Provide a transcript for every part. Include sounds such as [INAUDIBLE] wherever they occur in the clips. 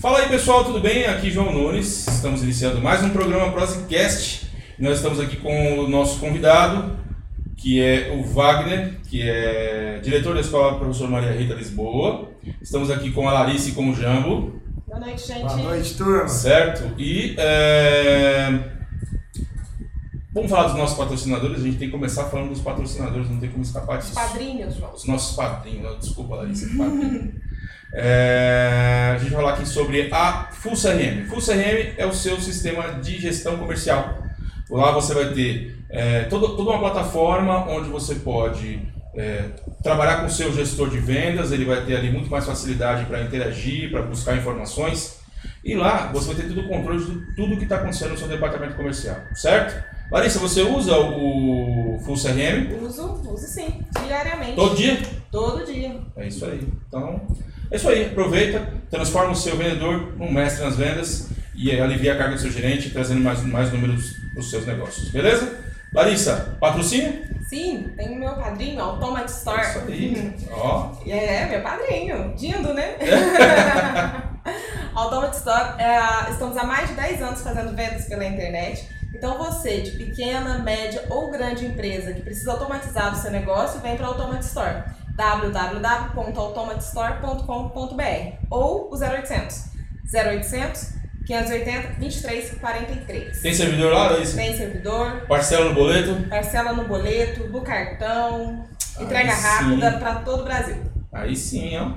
Fala aí pessoal, tudo bem? Aqui João Nunes, estamos iniciando mais um programa Prosecast. Nós estamos aqui com o nosso convidado, que é o Wagner, que é diretor da Escola Professor Maria Rita Lisboa. Estamos aqui com a Larissa e com o Jambo. Boa noite, gente. Boa noite, turma. Certo? E é... vamos falar dos nossos patrocinadores. A gente tem que começar falando dos patrocinadores, não tem como escapar disso. Padrinhos, João. Os nossos padrinhos, desculpa Larissa, [LAUGHS] padrinho. É, a gente vai falar aqui sobre a Full CRM. Full CRM é o seu sistema de gestão comercial. Lá você vai ter é, toda, toda uma plataforma onde você pode é, trabalhar com o seu gestor de vendas, ele vai ter ali muito mais facilidade para interagir, para buscar informações. E lá você vai ter todo o controle de tudo que está acontecendo no seu departamento comercial, certo? Larissa, você usa o Full CRM? Uso, uso sim, diariamente. Todo dia? Todo dia. É isso aí. Então, é isso aí. Aproveita, transforma o seu vendedor num mestre nas vendas e alivia a carga do seu gerente, trazendo mais, mais números para os seus negócios. Beleza? Larissa, patrocínio? Sim, tem o meu padrinho, Automat Store. Isso aí. [LAUGHS] Ó. É, meu padrinho. Dindo, né? [LAUGHS] Automat Store, é, estamos há mais de 10 anos fazendo vendas pela internet. Então você, de pequena, média ou grande empresa que precisa automatizar o seu negócio, vem para a Automat Store www.automatstore.com.br ou o 0800 0800 580 2343. Tem servidor lá, Larissa? Tem servidor, Parcela no boleto? parcela no boleto, no cartão, entrega Aí rápida para todo o Brasil. Aí sim, ó.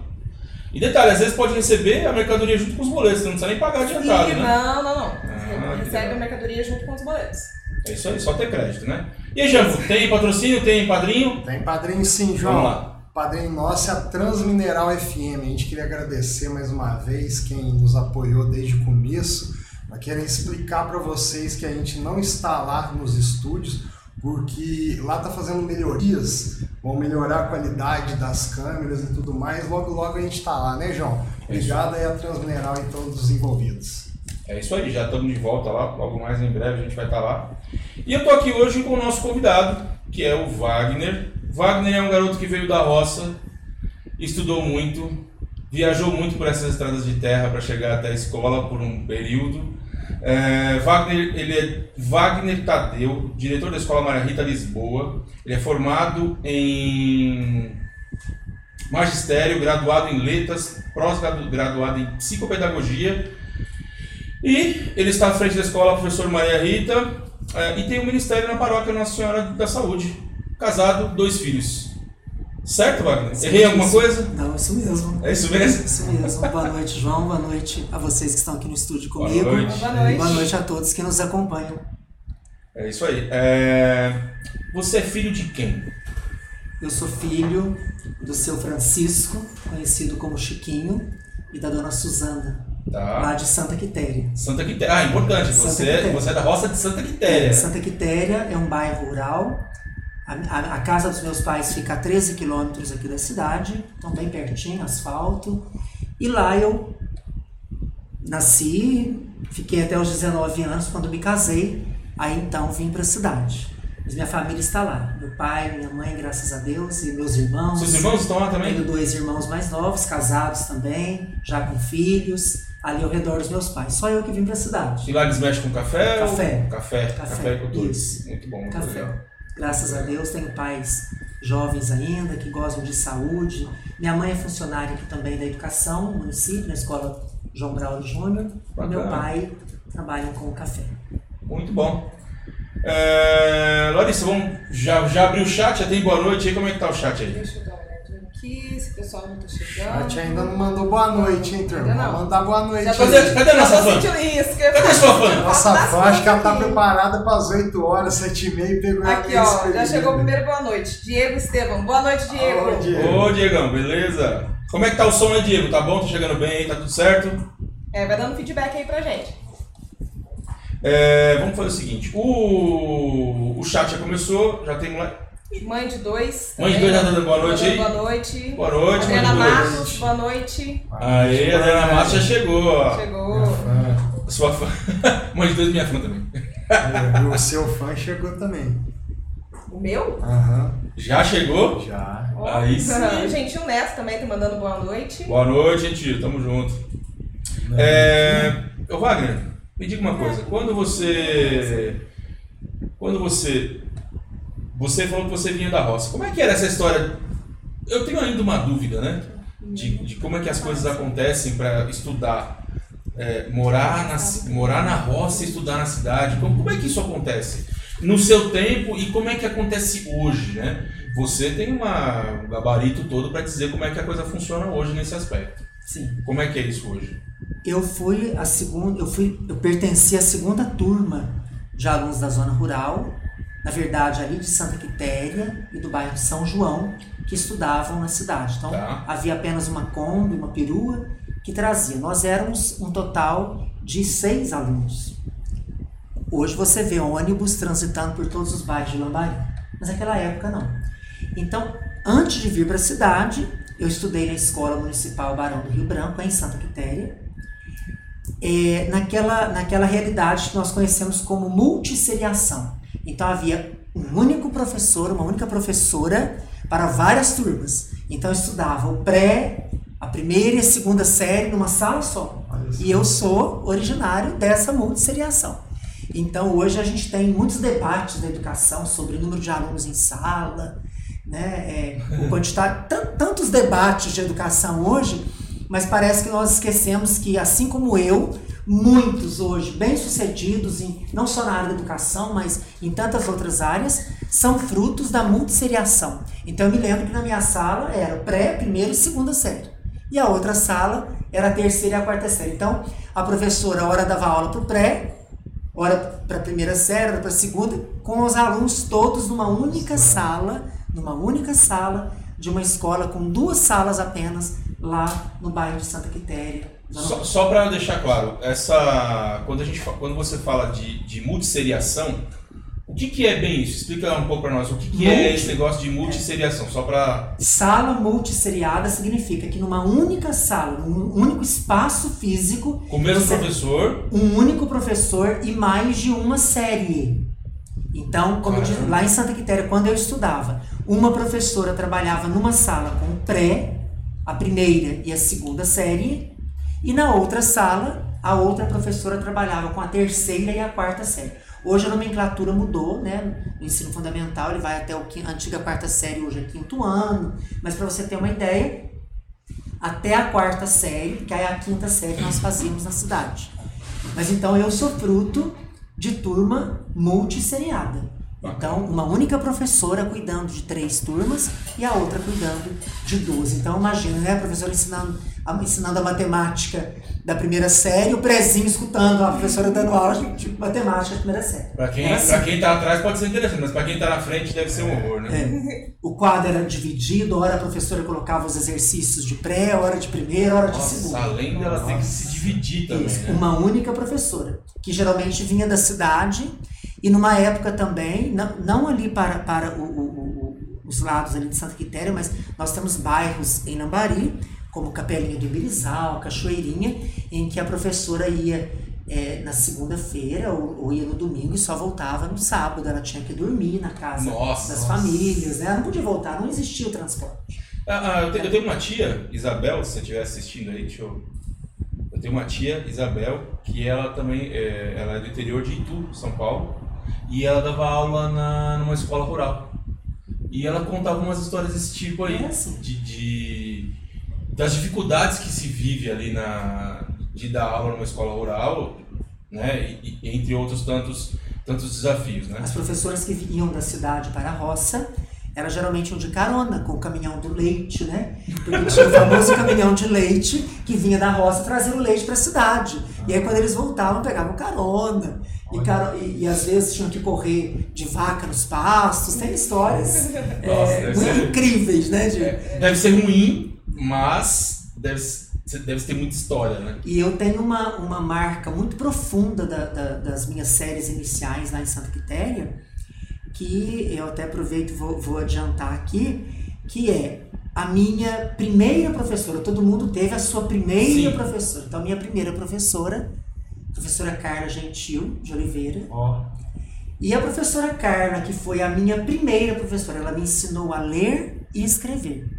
E detalhe, às vezes pode receber a mercadoria junto com os boletos, você não precisa nem pagar adiantado, Sim, né? Não, não, não. Ah, Recebe legal. a mercadoria junto com os boletos. É isso aí, só ter crédito, né? E aí, Jambo, tem patrocínio, tem padrinho? Tem padrinho sim, João. Vamos lá. Padrinho nosso é a Transmineral FM. A gente queria agradecer mais uma vez quem nos apoiou desde o começo. Nós queremos explicar para vocês que a gente não está lá nos estúdios, porque lá está fazendo melhorias, vão melhorar a qualidade das câmeras e tudo mais. Logo, logo a gente está lá, né, João? Obrigado aí a Transmineral e todos os envolvidos. É isso aí, já estamos de volta lá, logo mais em breve a gente vai estar lá. E eu tô aqui hoje com o nosso convidado, que é o Wagner. Wagner é um garoto que veio da roça, estudou muito, viajou muito por essas estradas de terra para chegar até a escola por um período. É, Wagner, ele é Wagner Tadeu, diretor da Escola Maria Rita Lisboa. Ele é formado em magistério, graduado em letras, pós-graduado em psicopedagogia e ele está à frente da escola Professor Maria Rita eh, e tem um ministério na paróquia Nossa Senhora da Saúde. Casado, dois filhos. Certo, Wagner? Errei alguma coisa? Não, isso mesmo. É isso mesmo? Isso mesmo. Boa noite, João. Boa noite a vocês que estão aqui no estúdio Boa comigo. noite. Boa noite. Boa noite a todos que nos acompanham. É isso aí. Eh, Você é filho de quem? Eu sou filho do seu Francisco, conhecido como Chiquinho, e da dona Suzana, lá Tá. de Santa Quitéria. Santa Quitéria. Ah, importante. Santa Você, é- Quitéria. você é da roça de Santa Quitéria. Santa Quitéria é um bairro rural. A, a- a casa dos meus pais fica a 13 quilômetros aqui da cidade, então bem pertinho, asfalto. E lá eu nasci, fiquei até os 19 anos quando me casei. Aí então vim para a cidade. Mas minha família está lá. Meu pai, minha mãe, graças a Deus, e meus irmãos. Seus irmãos estão lá também? Tenho dois irmãos mais novos, casados também, já com filhos, ali ao redor dos meus pais. Só eu que vim para a cidade. E lá eles mexem com café? ou- Café. Café. Café, Café, e cultura. isso. Muito bom, muito Café. legal. Graças a Deus, tenho pais jovens ainda, que gozam de saúde. Minha mãe é funcionária aqui também da educação, no município, na escola João Braulio Júnior. E meu pai trabalha com café. Muito bom. É, Larissa, vamos, já, já abriu o chat? Já tem boa noite aí? Como é que tá o chat aí? Aqui, se o pessoal não tá A chegando. gente ainda não mandou boa noite, hein, turma? Ainda não. Mandar boa noite. Já tô, aí. Cadê- a nossa fã? isso. Cadê a sua fã? Nossa fã, acho que ela tá preparada para as 8 horas, 7 e meia e pegou Aqui, ó, já chegou o primeiro boa noite. Diego Estevam. Boa noite, Diego. Ô, Diego. Ô, Diegão, beleza? Como é que tá o som aí, Diego? Tá bom? Tá chegando bem? Tá tudo certo? É, vai dando feedback aí pra gente. É, vamos fazer o seguinte: o, o chat já começou, já tem. Mãe de dois. Mãe de dois tá dando boa noite aí? Boa noite. Boa noite, Adriana. Matos, boa noite. Aê, a Adriana Matos já chegou, ó. Chegou. Ah, Sua fã. [LAUGHS] Mãe de dois, minha fã também. é, o seu fã chegou também. O meu? Aham, Já chegou? já. Aí sim. [LAUGHS] Gente, o Neto também tá mandando boa noite. Boa noite, gente. Tamo junto. É, ô Wagner, me diga uma coisa. Quando você. Quando você. Você falou que você vinha da roça. Como é que era essa história? Eu tenho ainda uma dúvida, né? De, de como é que as coisas acontecem para estudar. É, morar, na, morar na roça e estudar na cidade. Como, como é que isso acontece? No seu tempo e como é que acontece hoje, né? Você tem uma, um gabarito todo para dizer como é que a coisa funciona hoje nesse aspecto. Sim. Como é que é isso hoje? Eu fui a segunda, eu fui, eu pertenci à segunda turma de alunos da zona rural, na verdade ali de Santa Quitéria e do bairro de São João, que estudavam na cidade. Então Tá. havia apenas uma Kombi, uma perua que trazia. Nós éramos um total de seis alunos. Hoje você vê ônibus transitando por todos os bairros de Lambari, mas naquela época não. Então, antes de vir para a cidade, eu estudei na Escola Municipal Barão do Rio Branco, em Santa Quitéria, é, naquela, naquela realidade que nós conhecemos como multisseriação. Então havia um único professor, uma única professora para várias turmas. Então eu estudava o pré, a primeira e a segunda série numa sala só. E eu sou originário dessa multisseriação. Então hoje a gente tem muitos debates da educação sobre o número de alunos em sala, né? É, o quantidade, tan- tantos debates de educação hoje, mas parece que nós esquecemos que, assim como eu, muitos hoje bem-sucedidos, em, não só na área da educação, mas em tantas outras áreas, são frutos da multisseriação. Então eu me lembro que na minha sala era pré, primeira e segunda série. E a outra sala era a terceira e a quarta série. Então, a professora, hora dava aula para o pré, hora para a primeira série, para a segunda, com os alunos todos numa única sala, numa única sala de uma escola com duas salas apenas lá no bairro de Santa Quitéria. Só, só para deixar claro, essa quando a gente quando você fala de, de multisseriação, o que, que é bem isso? Explica um pouco para nós o que, que é esse negócio de multisseriação, só para Sala multisseriada significa que numa única sala, num único espaço físico, com o mesmo professor. um único professor e mais de uma série. Então, como eu disse, lá em Santa Quitéria, quando eu estudava, uma professora trabalhava numa sala com pré, a primeira e a segunda série, e na outra sala, a outra professora trabalhava com a terceira e a quarta série. Hoje a nomenclatura mudou, né? O ensino fundamental ele vai até o quin- a antiga quarta série, hoje é quinto ano. Mas para você ter uma ideia, até a quarta série, que é a quinta série nós fazíamos na cidade. Mas então eu sou fruto de turma multisseriada. Então, uma única professora cuidando de três turmas e a outra cuidando de duas. Então, imagina, né? A professora ensinando ensinando a matemática da primeira série, o prezinho escutando a professora dando aula de, matemática da primeira série. Para quem, Era assim. pra quem tá atrás pode ser interessante, mas para quem tá na frente deve ser um horror, né? É. O quadro era dividido, hora a professora colocava os exercícios de pré, hora de primeira, hora de Nossa, segunda. além dela ter que se dividir também, Isso, né? uma única professora, que geralmente vinha da cidade e numa época também, não, não ali para, para o- o- o- os lados ali de Santa Quitéria, mas nós temos bairros em Lambari, como Capelinha do Ibirizal, Cachoeirinha, em que a professora ia é, na segunda-feira ou, ou ia no domingo e só voltava no sábado. Ela tinha que dormir na casa Nossa, das nossa. famílias, né? Ela não podia voltar, não existia o transporte. Ah, ah, eu, tenho, eu tenho uma tia, Isabel, se você estiver assistindo aí, deixa eu. Eu tenho uma tia, Isabel, que ela também é, ela é do interior de Itu, São Paulo, e ela dava aula na, numa escola rural. E ela contava umas histórias desse tipo aí, É assim. de, de- das dificuldades que se vive ali na de dar aula numa escola rural, né, e, e entre outros tantos tantos desafios, né? As professoras que iam da cidade para a roça, elas geralmente iam de carona com o caminhão do leite, né? Porque tinha o famoso [LAUGHS] caminhão de leite que vinha da roça trazer o leite para a cidade. E aí quando eles voltavam, pegavam carona. E, caro- e, e às vezes tinham que correr de vaca nos pastos. Tem histórias é, Nossa, deve muito ser- incríveis, né? de- Deve ser ruim, mas deve, ser- deve ter muita história, né? E eu tenho uma, uma marca muito profunda da- da- das minhas séries iniciais lá em Santa Quitéria, que eu até aproveito e vou, vou adiantar aqui, que é a minha primeira professora. Todo mundo teve a sua primeira Sim. professora. Então, a minha primeira professora, professora Carla Gentil de Oliveira, Ó, e a professora Carla, que foi a minha primeira professora, ela me ensinou a ler e escrever.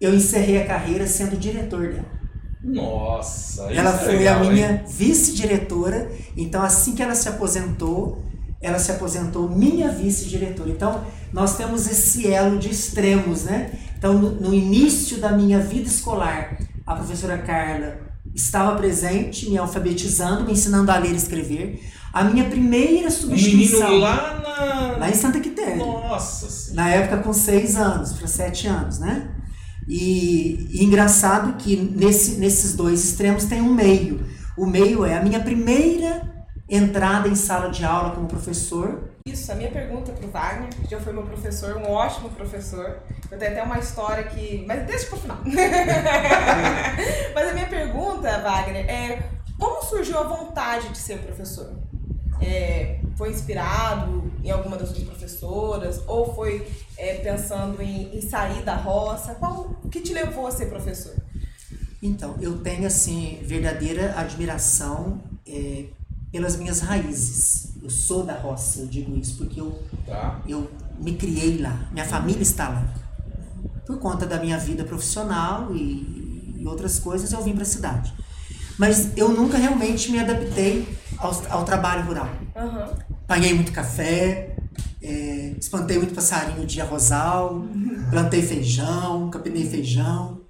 Eu encerrei a carreira sendo diretor dela. Nossa, Ela isso é foi legal, a minha vice-diretora. Então, assim que ela se aposentou, ela se aposentou minha vice-diretora. Então, nós temos esse elo de extremos, né? Então, no, no início da minha vida escolar, a professora Carla estava presente, me alfabetizando, me ensinando a ler e escrever. A minha primeira substituição menino lá na. lá em Santa Quitéria. Nossa senhora. Na época com seis anos, para sete anos, né? E, e engraçado que nesse, nesses dois extremos tem um meio. O meio é a minha primeira entrada em sala de aula como professor. Isso, a minha pergunta pro Wagner, que já foi meu professor, um ótimo professor. Eu tenho até uma história que. Mas deixa pro final. [LAUGHS] mas a minha pergunta, Wagner, é como surgiu a vontade de ser professor? É, foi inspirado em alguma das suas professoras? Ou foi é, pensando em, em sair da roça? Qual, o que te levou a ser professor? Então, eu tenho assim verdadeira admiração é, pelas minhas raízes. Eu sou da roça, eu digo isso porque eu Tá. eu me criei lá, minha família está lá. Por conta da minha vida profissional e, e outras coisas, eu vim para a cidade. Mas eu nunca realmente me adaptei ao, ao trabalho rural. Aham. Paguei muito café, é, espantei muito passarinho de arrozal, [LAUGHS] plantei feijão, capinei feijão,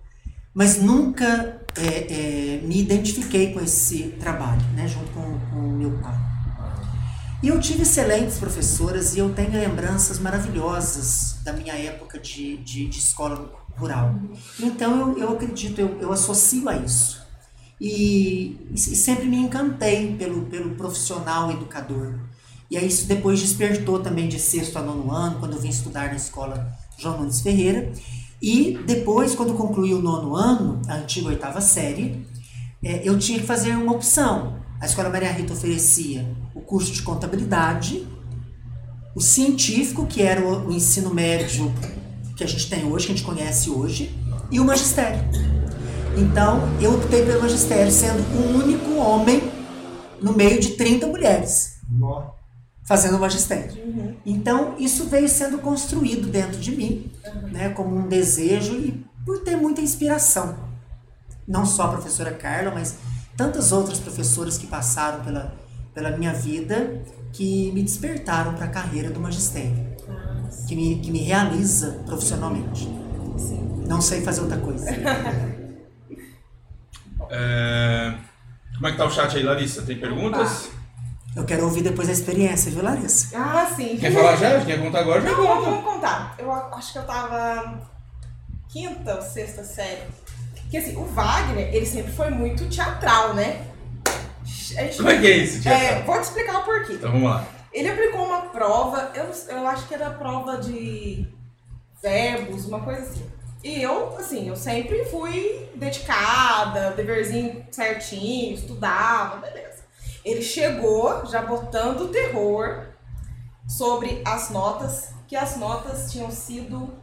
mas nunca é, é, me identifiquei com esse trabalho, né, junto com com o meu pai. E eu tive excelentes professoras e eu tenho lembranças maravilhosas da minha época de, de, de escola rural. Então eu, eu acredito, eu, eu associo a isso. E, e sempre me encantei pelo, pelo profissional educador. E aí isso depois despertou também de sexto a nono ano, quando eu vim estudar na escola João Nunes Ferreira. E depois, quando concluí o nono ano, a antiga oitava série, é, eu tinha que fazer uma opção. A Escola Maria Rita oferecia o curso de contabilidade, o científico, que era o, o ensino médio que a gente tem hoje, que a gente conhece hoje, e o magistério. Então, eu optei pelo magistério, sendo o único homem no meio de 30 mulheres fazendo o magistério. Então, isso veio sendo construído dentro de mim, né, como um desejo e por ter muita inspiração. Não só a professora Carla, mas tantas outras professoras que passaram pela, pela minha vida que me despertaram para a carreira do magistério, que me, que me realiza profissionalmente. Não sei fazer outra coisa. [LAUGHS] É, Como é que tá o chat aí, Larissa? Tem perguntas? Eu quero ouvir depois a experiência, viu, Larissa? Ah, sim. Quer falar já? Quer contar agora? Já Não, vamos, conta. vamos contar. Eu acho que eu tava quinta ou sexta série. Que assim, o Wagner, ele sempre foi muito teatral, né? A gente- Como é que é isso, Tia? É, vou te explicar o porquê. Então vamos lá. Ele aplicou uma prova, eu, eu acho que era prova de verbos, uma coisa assim. E eu, assim, eu sempre fui dedicada, deverzinho certinho, estudava, beleza. Ele chegou já botando terror sobre as notas, que as notas tinham sido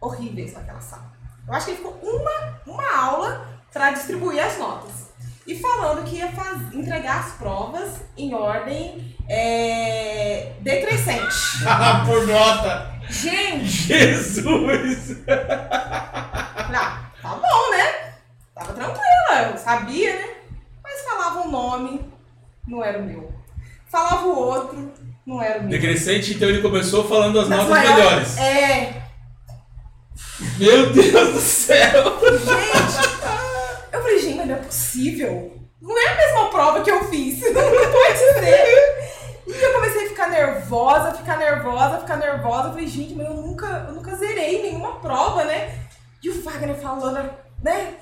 horríveis naquela sala. Eu acho que ele ficou uma, uma aula para distribuir as notas. E falando que ia faz- entregar as provas em ordem é, decrescente. [LAUGHS] Por nota. Gente, Jesus! ah, tá bom, né? Tava tranquila, eu sabia, né? Mas falava um nome, não era o meu. Falava o outro, não era o meu. Decrescente, então ele começou falando as notas maiores- melhores. É, Meu Deus do céu! Gente, eu falei, gente, mas não é possível. Não é a mesma prova que eu fiz. [LAUGHS] Não pode ser. E eu comecei a ficar nervosa, ficar nervosa, ficar nervosa. Eu falei, gente, mas eu nunca, eu nunca zerei nenhuma prova, né? E o Wagner falando, né?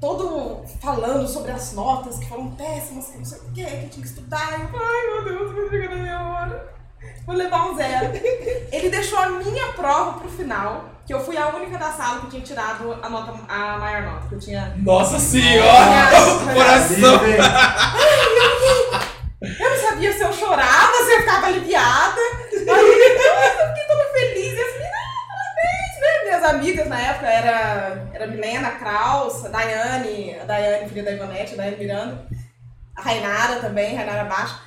Todo falando sobre as notas que foram péssimas, que não sei o que, que tinha que estudar. Eu falei, ai meu Deus, vai chegar na minha hora. Vou levar um zero. [LAUGHS] Ele deixou a minha prova pro final, que eu fui a única da sala que tinha tirado a nota, a maior nota, que eu tinha. Nossa senhora! [LAUGHS] Coração! Eu não sabia se eu chorava, se eu ficava aliviada. Aí eu fiquei toda feliz. E as meninas, ah, parabéns, né? Minhas amigas na época era, era Milena, Kraus, a Daiane, a Daiane, filha da Ivonete, a Daiane Miranda, a Rainara também, Rainara Baixo.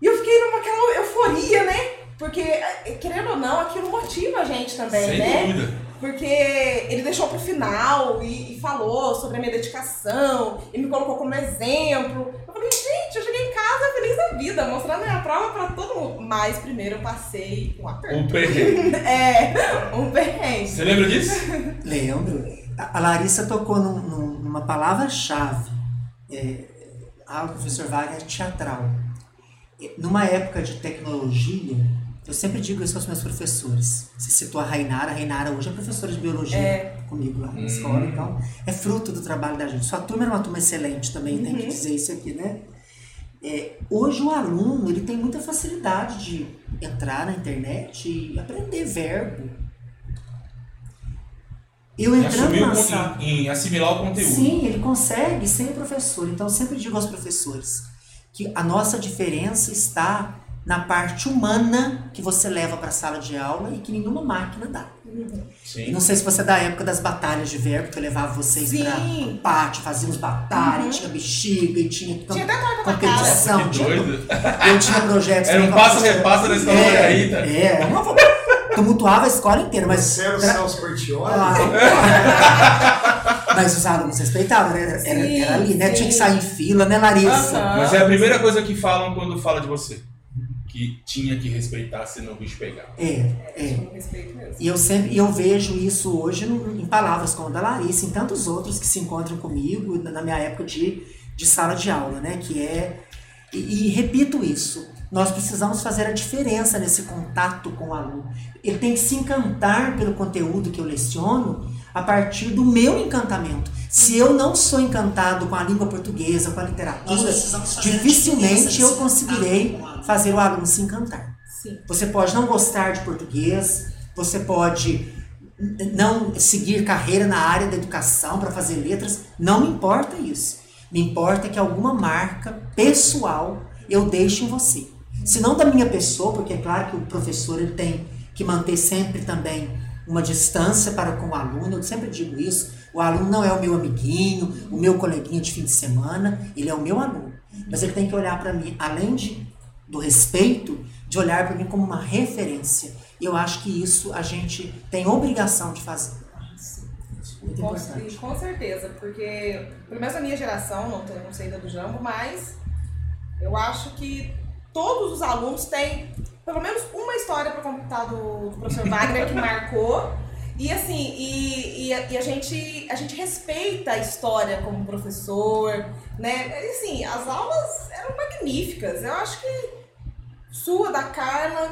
E eu fiquei numa aquela euforia, né? Porque, eh, querendo ou não, aquilo motiva a gente também, Sem né? dúvida. porque ele deixou pro final e, e falou sobre a minha dedicação e me colocou como exemplo. Eu falei, gente, eu cheguei em casa feliz da vida, mostrando a minha prova pra todo mundo. Mas primeiro eu passei um aperto. Um perrengue. [LAUGHS] É, um perrengue. Você lembra disso? Lembro. A Larissa tocou num- num- numa palavra-chave. É, ah, o professor Wagner é teatral. Numa época de tecnologia, eu sempre digo isso aos meus professores. Você citou a Rainara, a Rainara hoje é professora de biologia É. comigo lá na Hum. escola, então é fruto do trabalho da gente. Sua turma era uma turma excelente também, tem que dizer isso aqui, né? É, hoje o aluno ele tem muita facilidade de entrar na internet e aprender verbo. Eu entrando na sala. em, em assimilar o conteúdo. Sim, ele consegue sem o professor. Então, eu sempre digo aos professores que a nossa diferença está na parte humana que você leva para a sala de aula e que nenhuma máquina dá. Sim. não sei se você é da época das batalhas de verbo, que eu levava vocês Sim. para o pátio, fazíamos batalha, e tinha bexiga, e tinha, Tinha competição. Nossa, tinha- doido. eu tinha projetos. Era um também com a passa-repassa da escola é, Margarita. É, uma, tumultuava a escola inteira, mas. Você era o Celso Portioli? Ah, [LAUGHS] Mas os alunos respeitavam, né? Era, era, Sim, era ali, né? sim. Tinha que sair em fila, né, Larissa? Mas é a primeira coisa que falam quando fala de você. Que tinha que respeitar senão o bicho pegava. É, é. Com respeito mesmo. E eu sempre eu vejo isso hoje no- em palavras como a da Larissa, em tantos outros que se encontram comigo na minha época de, de sala de aula, né? Que é. E, e repito isso. Nós precisamos fazer a diferença nesse contato com o aluno. Ele tem que se encantar pelo conteúdo que eu leciono a partir do meu encantamento. Se eu não sou encantado com a língua portuguesa, com a literatura, dificilmente eu conseguirei fazer o aluno se encantar. Sim. Você pode não gostar de português, você pode não seguir carreira na área da educação para fazer letras, não me importa isso. Me importa que alguma marca pessoal eu deixe em você. Se não da minha pessoa, porque é claro que o professor ele tem que manter sempre também uma distância para com o aluno, eu sempre digo isso. O aluno não é o meu amiguinho, o meu coleguinha de fim de semana, ele é o meu aluno. Mas ele tem que olhar para mim, além de do respeito, de olhar para mim como uma referência. E eu acho que isso a gente tem obrigação de fazer. Muito Com, importante. com certeza, porque, pelo menos na minha geração, não, não sei da do Jambo, mas eu acho que todos os alunos têm pelo menos uma história para contar do, do professor Wagner que marcou. E assim, e, e, a, e a gente, a gente respeita a história como professor, né? E, assim, as aulas eram magníficas. Eu acho que sua, da Carla,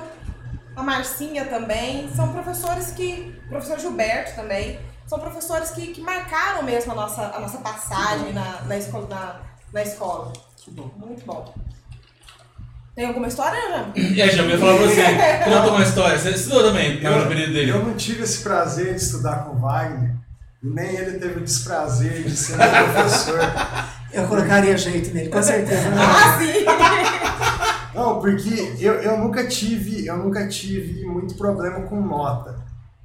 a Marcinha também, são professores que. O professor Gilberto também, são professores que, que marcaram mesmo a nossa, a nossa passagem na, na, escola, na, na escola. Que bom. Muito bom. Tem alguma história, Jam? E aí, já ia falar pra você. Conta uma história. Você estudou também no período dele. eu não tive esse prazer de estudar com o Wagner, nem ele teve o desprazer de ser meu professor. [LAUGHS] Eu colocaria jeito nele, com certeza. né? Ah, sim! [LAUGHS] Não, porque eu, eu nunca tive, eu nunca tive muito problema com nota.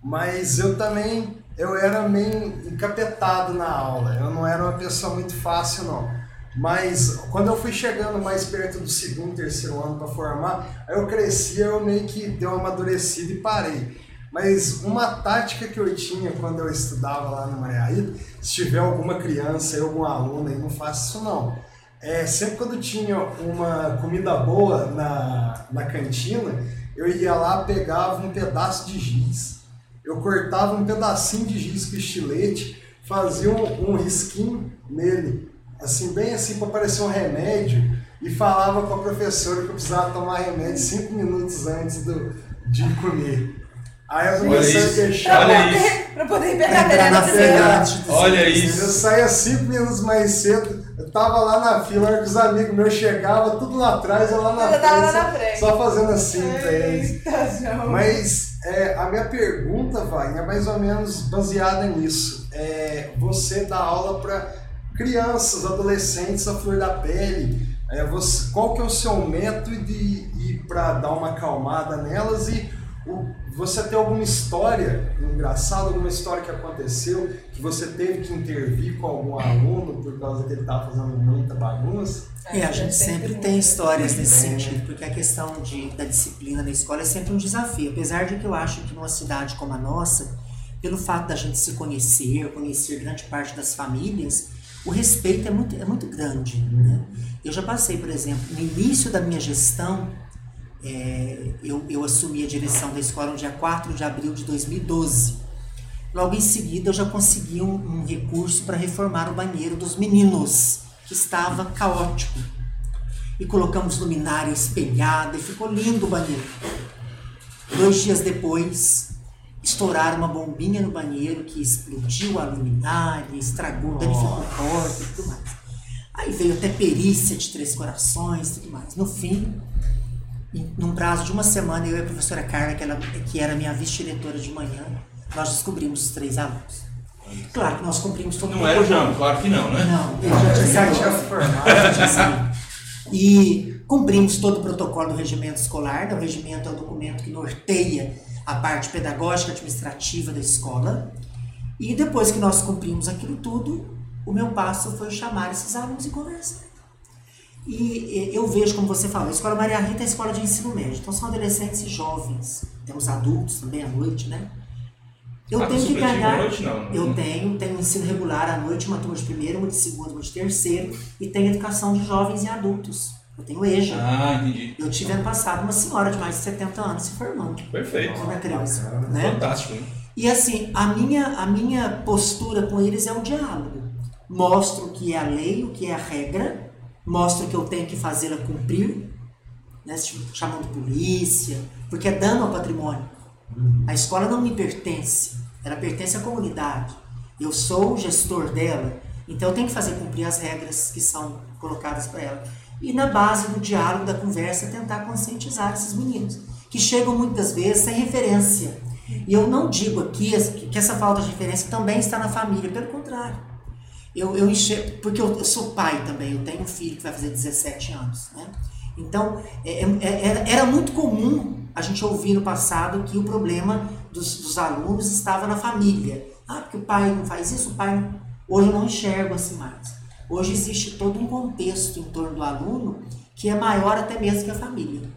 Mas eu também, eu era meio encapetado na aula. Eu não era uma pessoa muito fácil, não. Mas quando eu fui chegando mais perto do segundo, terceiro ano para formar, aí eu cresci, eu meio que deu uma amadurecida e parei. Mas uma tática que eu tinha quando eu estudava lá no Maria se tiver alguma criança algum aluno aí, não faça isso não. É, sempre quando tinha uma comida boa na, na cantina, eu ia lá, pegava um pedaço de giz, eu cortava um pedacinho de giz com estilete, fazia um, um risquinho nele, assim, bem assim para parecer um remédio, e falava com a professora que eu precisava tomar remédio cinco minutos antes do, de comer. Aí eu comecei a deixar. Olha isso. poder, pra poder pegar a. Olha Eu isso. saía cinco minutos mais cedo, eu tava lá na fila, hora que os amigos meus chegavam, tudo lá atrás, eu lá na Eu tava lá frente, na frente. só fazendo assim pra eles. Mas é, a minha pergunta, Wagner, é mais ou menos baseada nisso. É, você dá aula para crianças, adolescentes, a flor da pele. É, você, qual que é o seu método de, para dar uma acalmada nelas e o- você tem alguma história engraçada, alguma história que aconteceu que você teve que intervir com algum aluno por causa que ele estava fazendo muita bagunça? É, a gente sempre tem histórias nesse sentido, porque a questão de, da disciplina na escola é sempre um desafio. Apesar de que eu acho que numa cidade como a nossa, pelo fato da gente se conhecer, conhecer grande parte das famílias, o respeito é muito, é muito grande. Né? Eu já passei, por exemplo, no início da minha gestão, é, eu, eu assumi a direção da escola no dia 4 de abril de 2012. Logo em seguida, eu já consegui um, um recurso para reformar o banheiro dos meninos, que estava caótico. E colocamos luminária espelhada e ficou lindo o banheiro. Dois dias depois, estouraram uma bombinha no banheiro que explodiu a luminária, estragou, danificou a porta e tudo mais. Aí veio até perícia de Três Corações e tudo mais. No fim, num prazo de uma semana, eu e a professora Carla, que, ela, que era minha vice-diretora de manhã, nós descobrimos os três alunos. Claro que nós cumprimos todo Não era o João, claro que não, né? Não, ele já tinha saído. formado. Já tinha saído. E cumprimos todo o protocolo do regimento escolar. né? O regimento é o documento que norteia a parte pedagógica administrativa da escola. E depois que nós cumprimos aquilo tudo, o meu passo foi chamar esses alunos e conversar. E eu vejo, como você falou, a Escola Maria Rita é a escola de ensino médio. Então são adolescentes e jovens. Temos adultos também à noite, né? Eu Ah, tenho que ganhar. noite, não. Eu tenho, tenho ensino regular à noite, uma turma de primeiro, uma de segundo, uma de terceiro, e tenho educação de jovens e adultos. Eu tenho EJA. Ah, entendi. Eu tive ano passado uma senhora de mais de 70 anos se formando Perfeito. como criança. Bacana. Né? Fantástico, hein? E assim, a minha, a minha postura com eles é um diálogo. Mostro o que é a lei, o que é a regra, mostro que eu tenho que fazê-la cumprir, né, chamando polícia, porque é dano ao patrimônio. A escola não me pertence, ela pertence à comunidade. Eu sou o gestor dela, então eu tenho que fazer cumprir as regras que são colocadas para ela. E na base do diálogo, da conversa, tentar conscientizar esses meninos, que chegam muitas vezes sem referência. E eu não digo aqui que essa falta de referência também está na família, pelo contrário. Eu, eu enxergo, porque eu, eu sou pai também, eu tenho um filho que vai fazer 17 anos, né? Então, é, é, era, era muito comum a gente ouvir no passado que o problema dos, dos alunos estava na família. Ah, porque o pai não faz isso, o pai. Hoje eu não enxergo assim mais. Hoje existe todo um contexto em torno do aluno que é maior até mesmo que a família.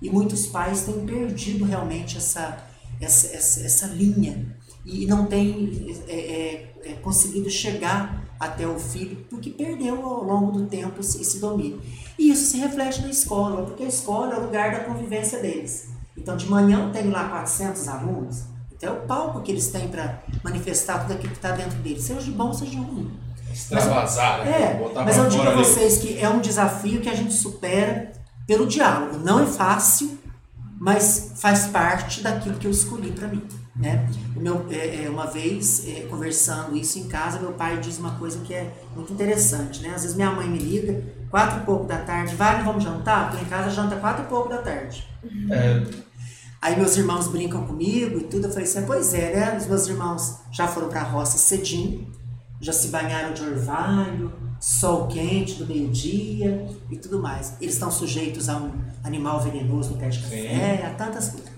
E muitos pais têm perdido realmente essa, essa, essa, essa linha e não têm é, é, é, conseguido chegar até o filho porque perdeu ao longo do tempo esse, domínio. E isso se reflete na escola, porque a escola é o lugar da convivência deles. Então, de manhã eu tenho lá 400 alunos, então é o palco que eles têm para manifestar tudo aquilo que está dentro deles, seja de bom, seja de ruim. Extravasar, né? É, Botar mas eu digo ali. vocês que é um desafio que a gente supera pelo diálogo. Não é fácil, mas faz parte daquilo que eu escolhi para mim. Né? Meu, é, é, uma vez, é, conversando isso em casa, meu pai diz uma coisa que é muito interessante. Né? Às vezes minha mãe me liga, quatro e pouco da tarde, vai, vamos jantar? Porque em casa janta quatro e pouco da tarde. É, Aí meus irmãos brincam comigo e tudo. Eu falei assim, pois é, né? Os meus irmãos já foram pra roça cedinho, já se banharam de orvalho, sol quente do meio-dia e tudo mais. Eles estão sujeitos a um animal venenoso no pé de café, a tantas coisas.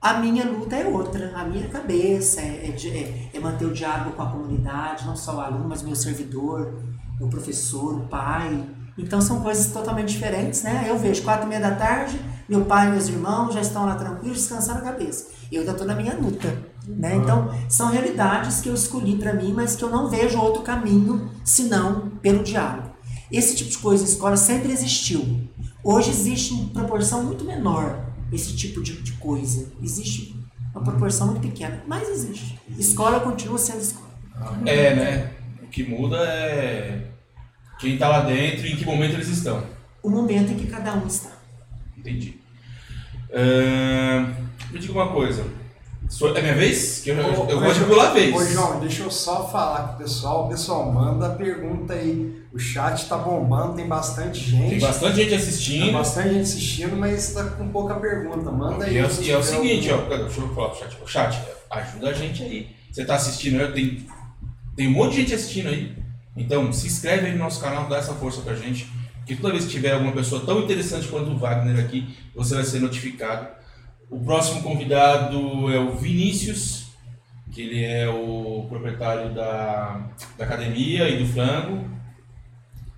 A minha luta é outra, a minha cabeça é, é é- é manter o diálogo com a comunidade, não só o aluno, mas meu servidor, o professor, o pai. Então são coisas totalmente diferentes, né? Eu vejo quatro e meia da tarde, meu pai e meus irmãos já estão lá tranquilos, descansando a cabeça. Eu ainda estou na minha luta, né? Então são realidades que eu escolhi para mim, mas que eu não vejo outro caminho senão pelo diálogo. Esse tipo de coisa escola sempre existiu. Hoje existe em proporção muito menor esse tipo de, de coisa. Existe uma proporção muito pequena, mas existe. Escola continua sendo escola. é, né? O que muda é quem tá lá dentro e em que momento eles estão. O momento em que cada um está. Entendi. Ahn, me diga uma coisa. É minha vez? Que eu, eu, eu de ô, pular a vez. Ô, João, deixa eu só falar com o pessoal. O pessoal manda pergunta aí. O chat tá bombando, tem bastante gente. Tem bastante gente Tem assistindo. bastante gente assistindo, mas tá com pouca pergunta. Manda aí. E é, o- e é o seguinte, ó, deixa eu falar pro chat. Ô, chat, ajuda a gente aí. Você tá assistindo, eu tem, tem um monte de gente assistindo aí. Então, se inscreve aí no nosso canal, dá essa força pra gente. Que toda vez que tiver alguma pessoa tão interessante quanto o Wagner aqui, você vai ser notificado. O próximo convidado é o Vinícius, que ele é o proprietário da, da academia e do frango.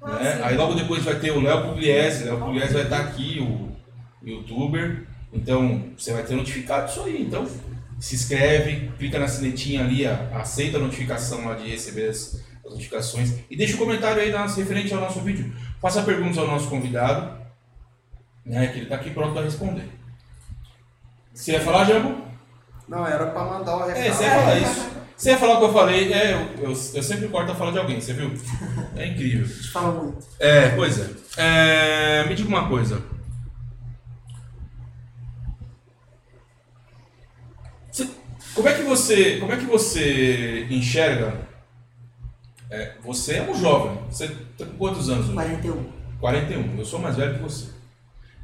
Ah, né? Aí logo depois vai ter o Léo Pugliese. Léo Pugliese vai estar aqui, o youtuber. Então você vai ter notificado isso aí. Então se inscreve, clica na sinetinha ali, aceita a notificação lá de receber as, as notificações e deixa um comentário aí nas, referente ao nosso vídeo. Faça perguntas ao nosso convidado, né, que ele está aqui pronto para responder. Você ia falar, Jambo? Não, era pra mandar o recado. É, você ia falar isso. Você ia falar o que eu falei, é, eu, eu, eu sempre corto a fala de alguém, você viu? [LAUGHS] É incrível. A gente fala muito. É, pois é. É, Me diga uma coisa. Você- como é que você, como é que você enxerga? é, você é um jovem. Você tem quantos anos hoje? 41. 41. Eu sou mais velho que você.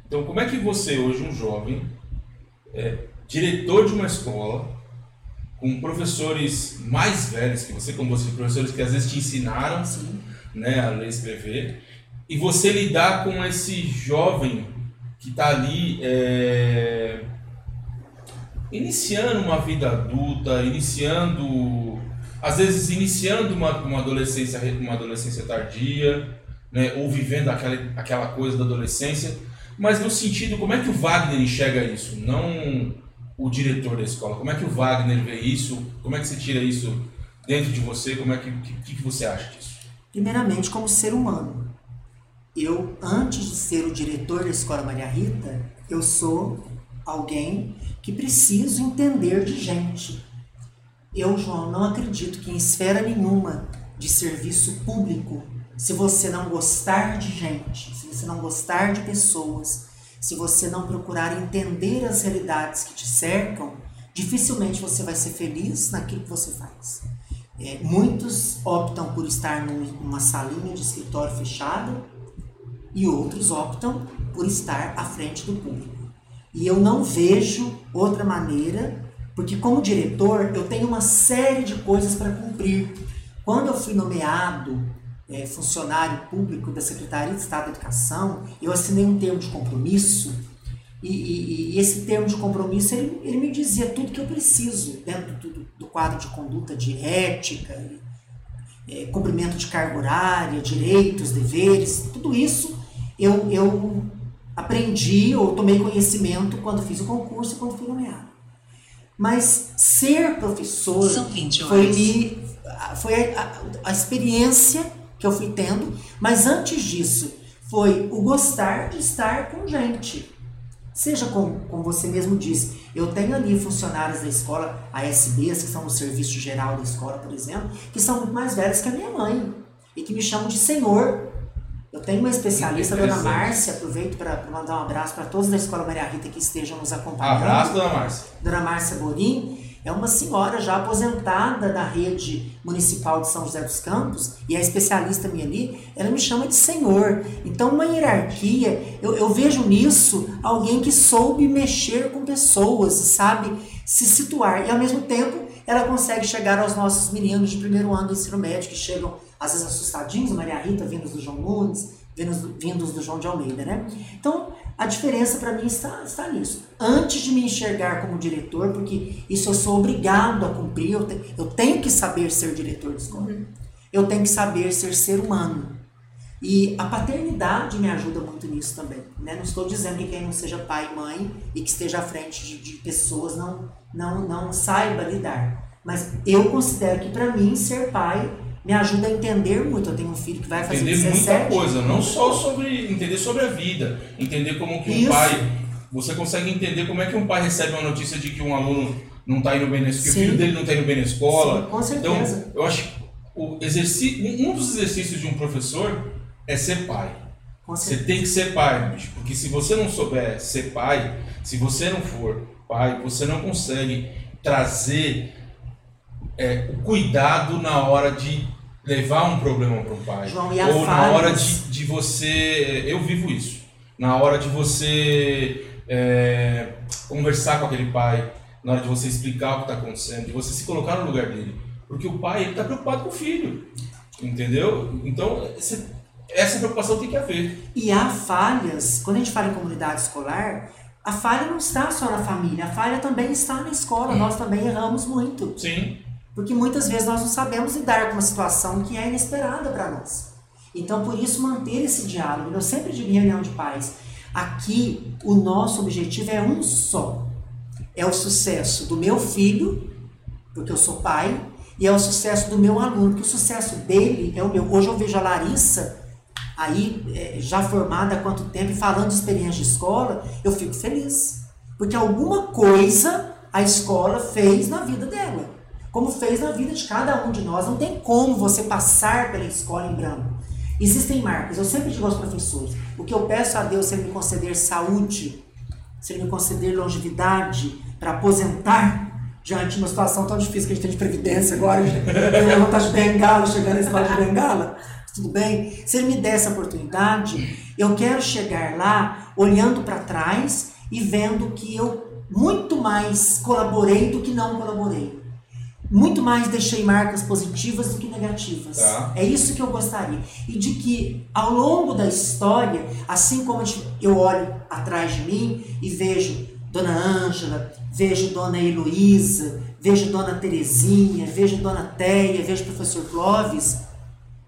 Então, como é que você hoje, um jovem, é diretor de uma escola, com professores mais velhos que você, como você, professores que às vezes te ensinaram, Sim. né, a ler e escrever, e você lidar com esse jovem que está ali é, iniciando uma vida adulta, iniciando, às vezes iniciando uma, uma adolescência uma adolescência tardia, né, ou vivendo aquela, aquela coisa da adolescência, mas no sentido, como é que o Wagner enxerga isso? Não o diretor da escola. Como é que o Wagner vê isso? Como é que você tira isso dentro de você? Como é que, que, que você acha disso? Primeiramente, como ser humano. Eu, antes de ser o diretor da Escola Maria Rita, eu sou alguém que preciso entender de gente. Eu, João, não acredito que em esfera nenhuma de serviço público, se você não gostar de gente, se você não gostar de pessoas, se você não procurar entender as realidades que te cercam, dificilmente você vai ser feliz naquilo que você faz. É, muitos optam por estar num- numa salinha de escritório fechada e outros optam por estar à frente do público. E eu não vejo outra maneira, porque como diretor eu tenho uma série de coisas para cumprir. Quando eu fui nomeado é, funcionário público da Secretaria de Estado da Educação, eu assinei um termo de compromisso e, e- e esse termo de compromisso ele, ele me dizia tudo que eu preciso dentro do, do quadro de conduta de ética, é, cumprimento de carga horária, direitos, deveres, tudo isso eu, eu aprendi ou tomei conhecimento quando fiz o concurso e quando fui nomeado. Mas ser professor São 20 foi, me, foi a, a experiência que eu fui tendo, mas antes disso foi o gostar de estar com gente. Seja como, como você mesmo disse, eu tenho ali funcionários da escola, ASBs, que são no serviço geral da escola, por exemplo, que são muito mais velhos que a minha mãe e que me chamam de senhor. Eu tenho uma especialista, dona. Márcia, aproveito para mandar um abraço para todos da Escola Maria Rita que estejam nos acompanhando. Abraço, dona Márcia. Dona Márcia Borim é uma senhora já aposentada da rede municipal de São José dos Campos e é especialista minha ali, ela me chama de senhor. Então, uma hierarquia, eu, eu vejo nisso alguém que soube mexer com pessoas sabe se situar. E, ao mesmo tempo, ela consegue chegar aos nossos meninos de primeiro ano do ensino médio, que chegam, às vezes, assustadinhos, Maria Rita, vindos do João Nunes, vindos do, vindos do João de Almeida, né? Então, a diferença para mim está, está nisso. Antes de me enxergar como diretor, porque isso eu sou obrigado a cumprir, eu, te- eu tenho que saber ser diretor de escola. Eu tenho que saber ser ser humano. E a paternidade me ajuda muito nisso também. Né? Não estou dizendo que quem não seja pai e mãe e que esteja à frente de, de pessoas não, não, não saiba lidar. Mas eu considero que para mim ser pai me ajuda a entender muito. Eu tenho um filho que vai fazer Entender 17. muita coisa, não só sobre entender sobre a vida, entender como que um Isso. pai, você consegue entender como é que um pai recebe uma notícia de que um aluno não está indo bem na escola, que o filho dele não está indo bem na escola. Sim, com certeza. Então, eu acho que o exercício, um dos exercícios de um professor é ser pai. Com Você tem que ser pai, bicho, porque se você não souber ser pai, se você não for pai, você não consegue trazer é, o cuidado na hora de levar um problema para o pai. João, e Ou na hora de, de você. Eu vivo isso. Na hora de você é, conversar com aquele pai, na hora de você explicar o que está acontecendo, de você se colocar no lugar dele. Porque o pai ele está preocupado com o filho. Entendeu? Então, esse- essa preocupação tem que haver. E há falhas, quando a gente fala em comunidade escolar, a falha não está só na família, a falha também está na escola. Nós também erramos muito. Sim. Porque muitas vezes nós não sabemos lidar com uma situação que é inesperada para nós. Então, por isso, manter esse diálogo. Eu sempre digo em reunião de pais: aqui o nosso objetivo é um só. é o sucesso do meu filho, porque eu sou pai, e é o sucesso do meu aluno, porque o sucesso dele é o meu. Hoje eu vejo a Larissa aí é, já formada há quanto tempo falando de experiência de escola, eu fico feliz. Porque alguma coisa a escola fez na vida dela. Como fez na vida de cada um de nós. Não tem como você passar pela escola em branco. Existem marcas. Eu sempre digo aos professores: o que eu peço a Deus é me conceder saúde, se Ele me conceder longevidade para aposentar diante de uma situação tão difícil que a gente tem de previdência agora, tem vontade de bengala, chegando nesse escola de bengala, tudo bem? Se ele me der essa oportunidade, eu quero chegar lá olhando para trás e vendo que eu muito mais colaborei do que não colaborei. Muito mais deixei marcas positivas do que negativas. Tá. É isso que eu gostaria. E de que ao longo da história, assim como eu olho atrás de mim e vejo Dona Ângela, vejo Dona Heloísa, vejo Dona Terezinha, vejo Dona Teia, vejo professor Clóvis,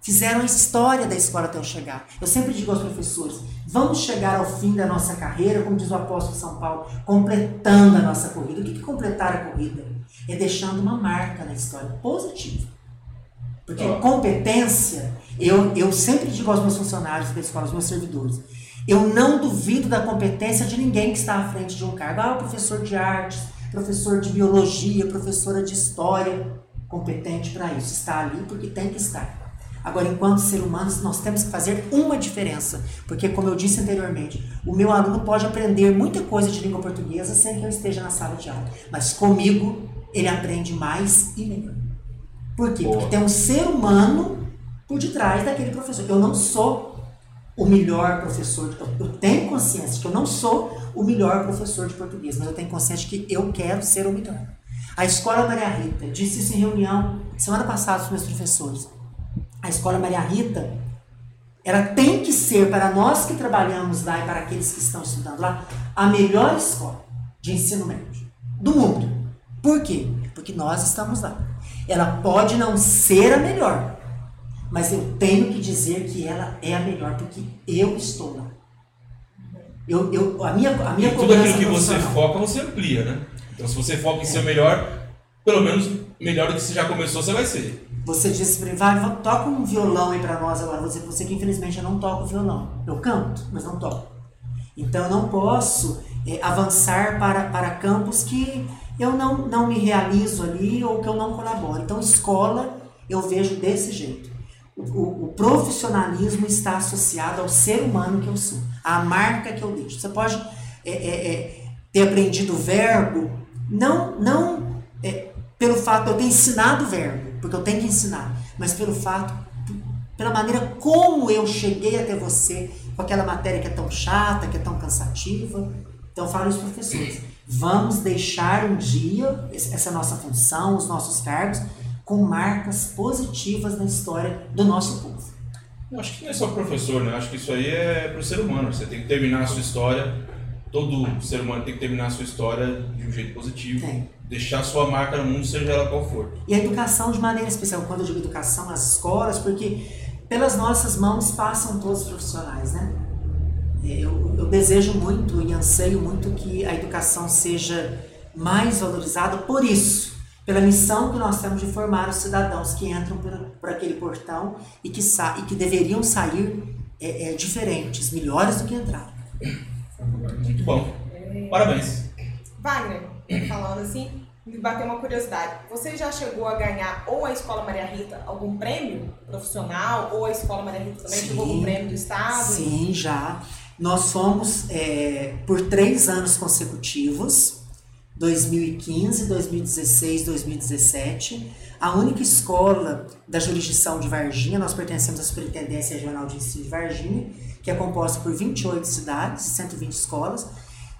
fizeram a história da escola até eu chegar. Eu sempre digo aos professores: vamos chegar ao fim da nossa carreira, como diz o apóstolo São Paulo, completando a nossa corrida. O que é completar a corrida? É deixando uma marca na história positiva. Porque Ó. competência, eu, eu sempre digo aos meus funcionários da escola, aos meus servidores, eu não duvido da competência de ninguém que está à frente de um cargo. Ah, o professor de artes, professor de biologia, professora de história, competente para isso. Está ali porque tem que estar. Agora, enquanto ser humanos, nós temos que fazer uma diferença, porque, como eu disse anteriormente, o meu aluno pode aprender muita coisa de língua portuguesa sem que eu esteja na sala de aula, mas comigo ele aprende mais e melhor. Por quê? Porque tem um ser humano por detrás daquele professor. Eu não sou o melhor professor, de- eu- eu tenho consciência de que eu não sou o melhor professor de português, mas eu tenho consciência de que eu quero ser o melhor. A Escola Maria Rita disse isso em reunião semana passada com os meus professores. A Escola Maria Rita, ela tem que ser, para nós que trabalhamos lá e para aqueles que estão estudando lá, a melhor escola de ensino médio do mundo. Por quê? Porque nós estamos lá. Ela pode não ser a melhor, mas eu tenho que dizer que ela é a melhor, porque eu estou lá. Eu, eu, a minha, a minha E tudo aquilo que você foca, você amplia, né? Então se você foca em ser o melhor, pelo menos melhor do que você já começou, você vai ser. Você disse pra mim, vai, va- toca um violão aí pra nós agora. Você, você que infelizmente eu não toco violão. Eu canto, mas não toco. Então eu não posso eh, avançar para, para campos que eu não, não me realizo ali ou que eu não colaboro. Então escola eu vejo desse jeito. O, o- profissionalismo está associado ao ser humano que eu sou, à marca que eu deixo. Você pode eh, eh, eh, ter aprendido o verbo, não, não eh, pelo fato de eu ter ensinado o verbo, porque eu tenho que ensinar, mas pelo fato, pela maneira como eu cheguei até você, com aquela matéria que é tão chata, que é tão cansativa. Então eu falo aos professores, vamos deixar um dia essa nossa função, os nossos cargos, com marcas positivas na história do nosso povo. Eu acho que não é só professor, né? Eu acho que isso aí é pro ser humano. Você tem que terminar a sua história. Todo ser humano tem que terminar a sua história de um jeito positivo. Tem. Deixar a sua marca no mundo, seja ela qual for. E a educação de maneira especial, quando eu digo educação, as escolas, porque pelas nossas mãos passam todos os profissionais, né? Eu, eu desejo muito e anseio muito que a educação seja mais valorizada por isso, pela missão que nós temos de formar os cidadãos que entram por, por aquele portão e que, sa e que deveriam sair é, é, diferentes, melhores do que entraram. Muito bom. Parabéns. Wagner, falando assim, me bateu uma curiosidade. Você já chegou a ganhar ou a Escola Maria Rita algum prêmio profissional, ou a Escola Maria Rita também Sim. chegou algum prêmio do Estado? Sim, já. Nós fomos é, por três anos consecutivos, 2015, 2016, 2017, a única escola da jurisdição de Varginha, nós pertencemos à Superintendência Regional de Ensino de Varginha, que é composta por 28 cidades, 120 escolas,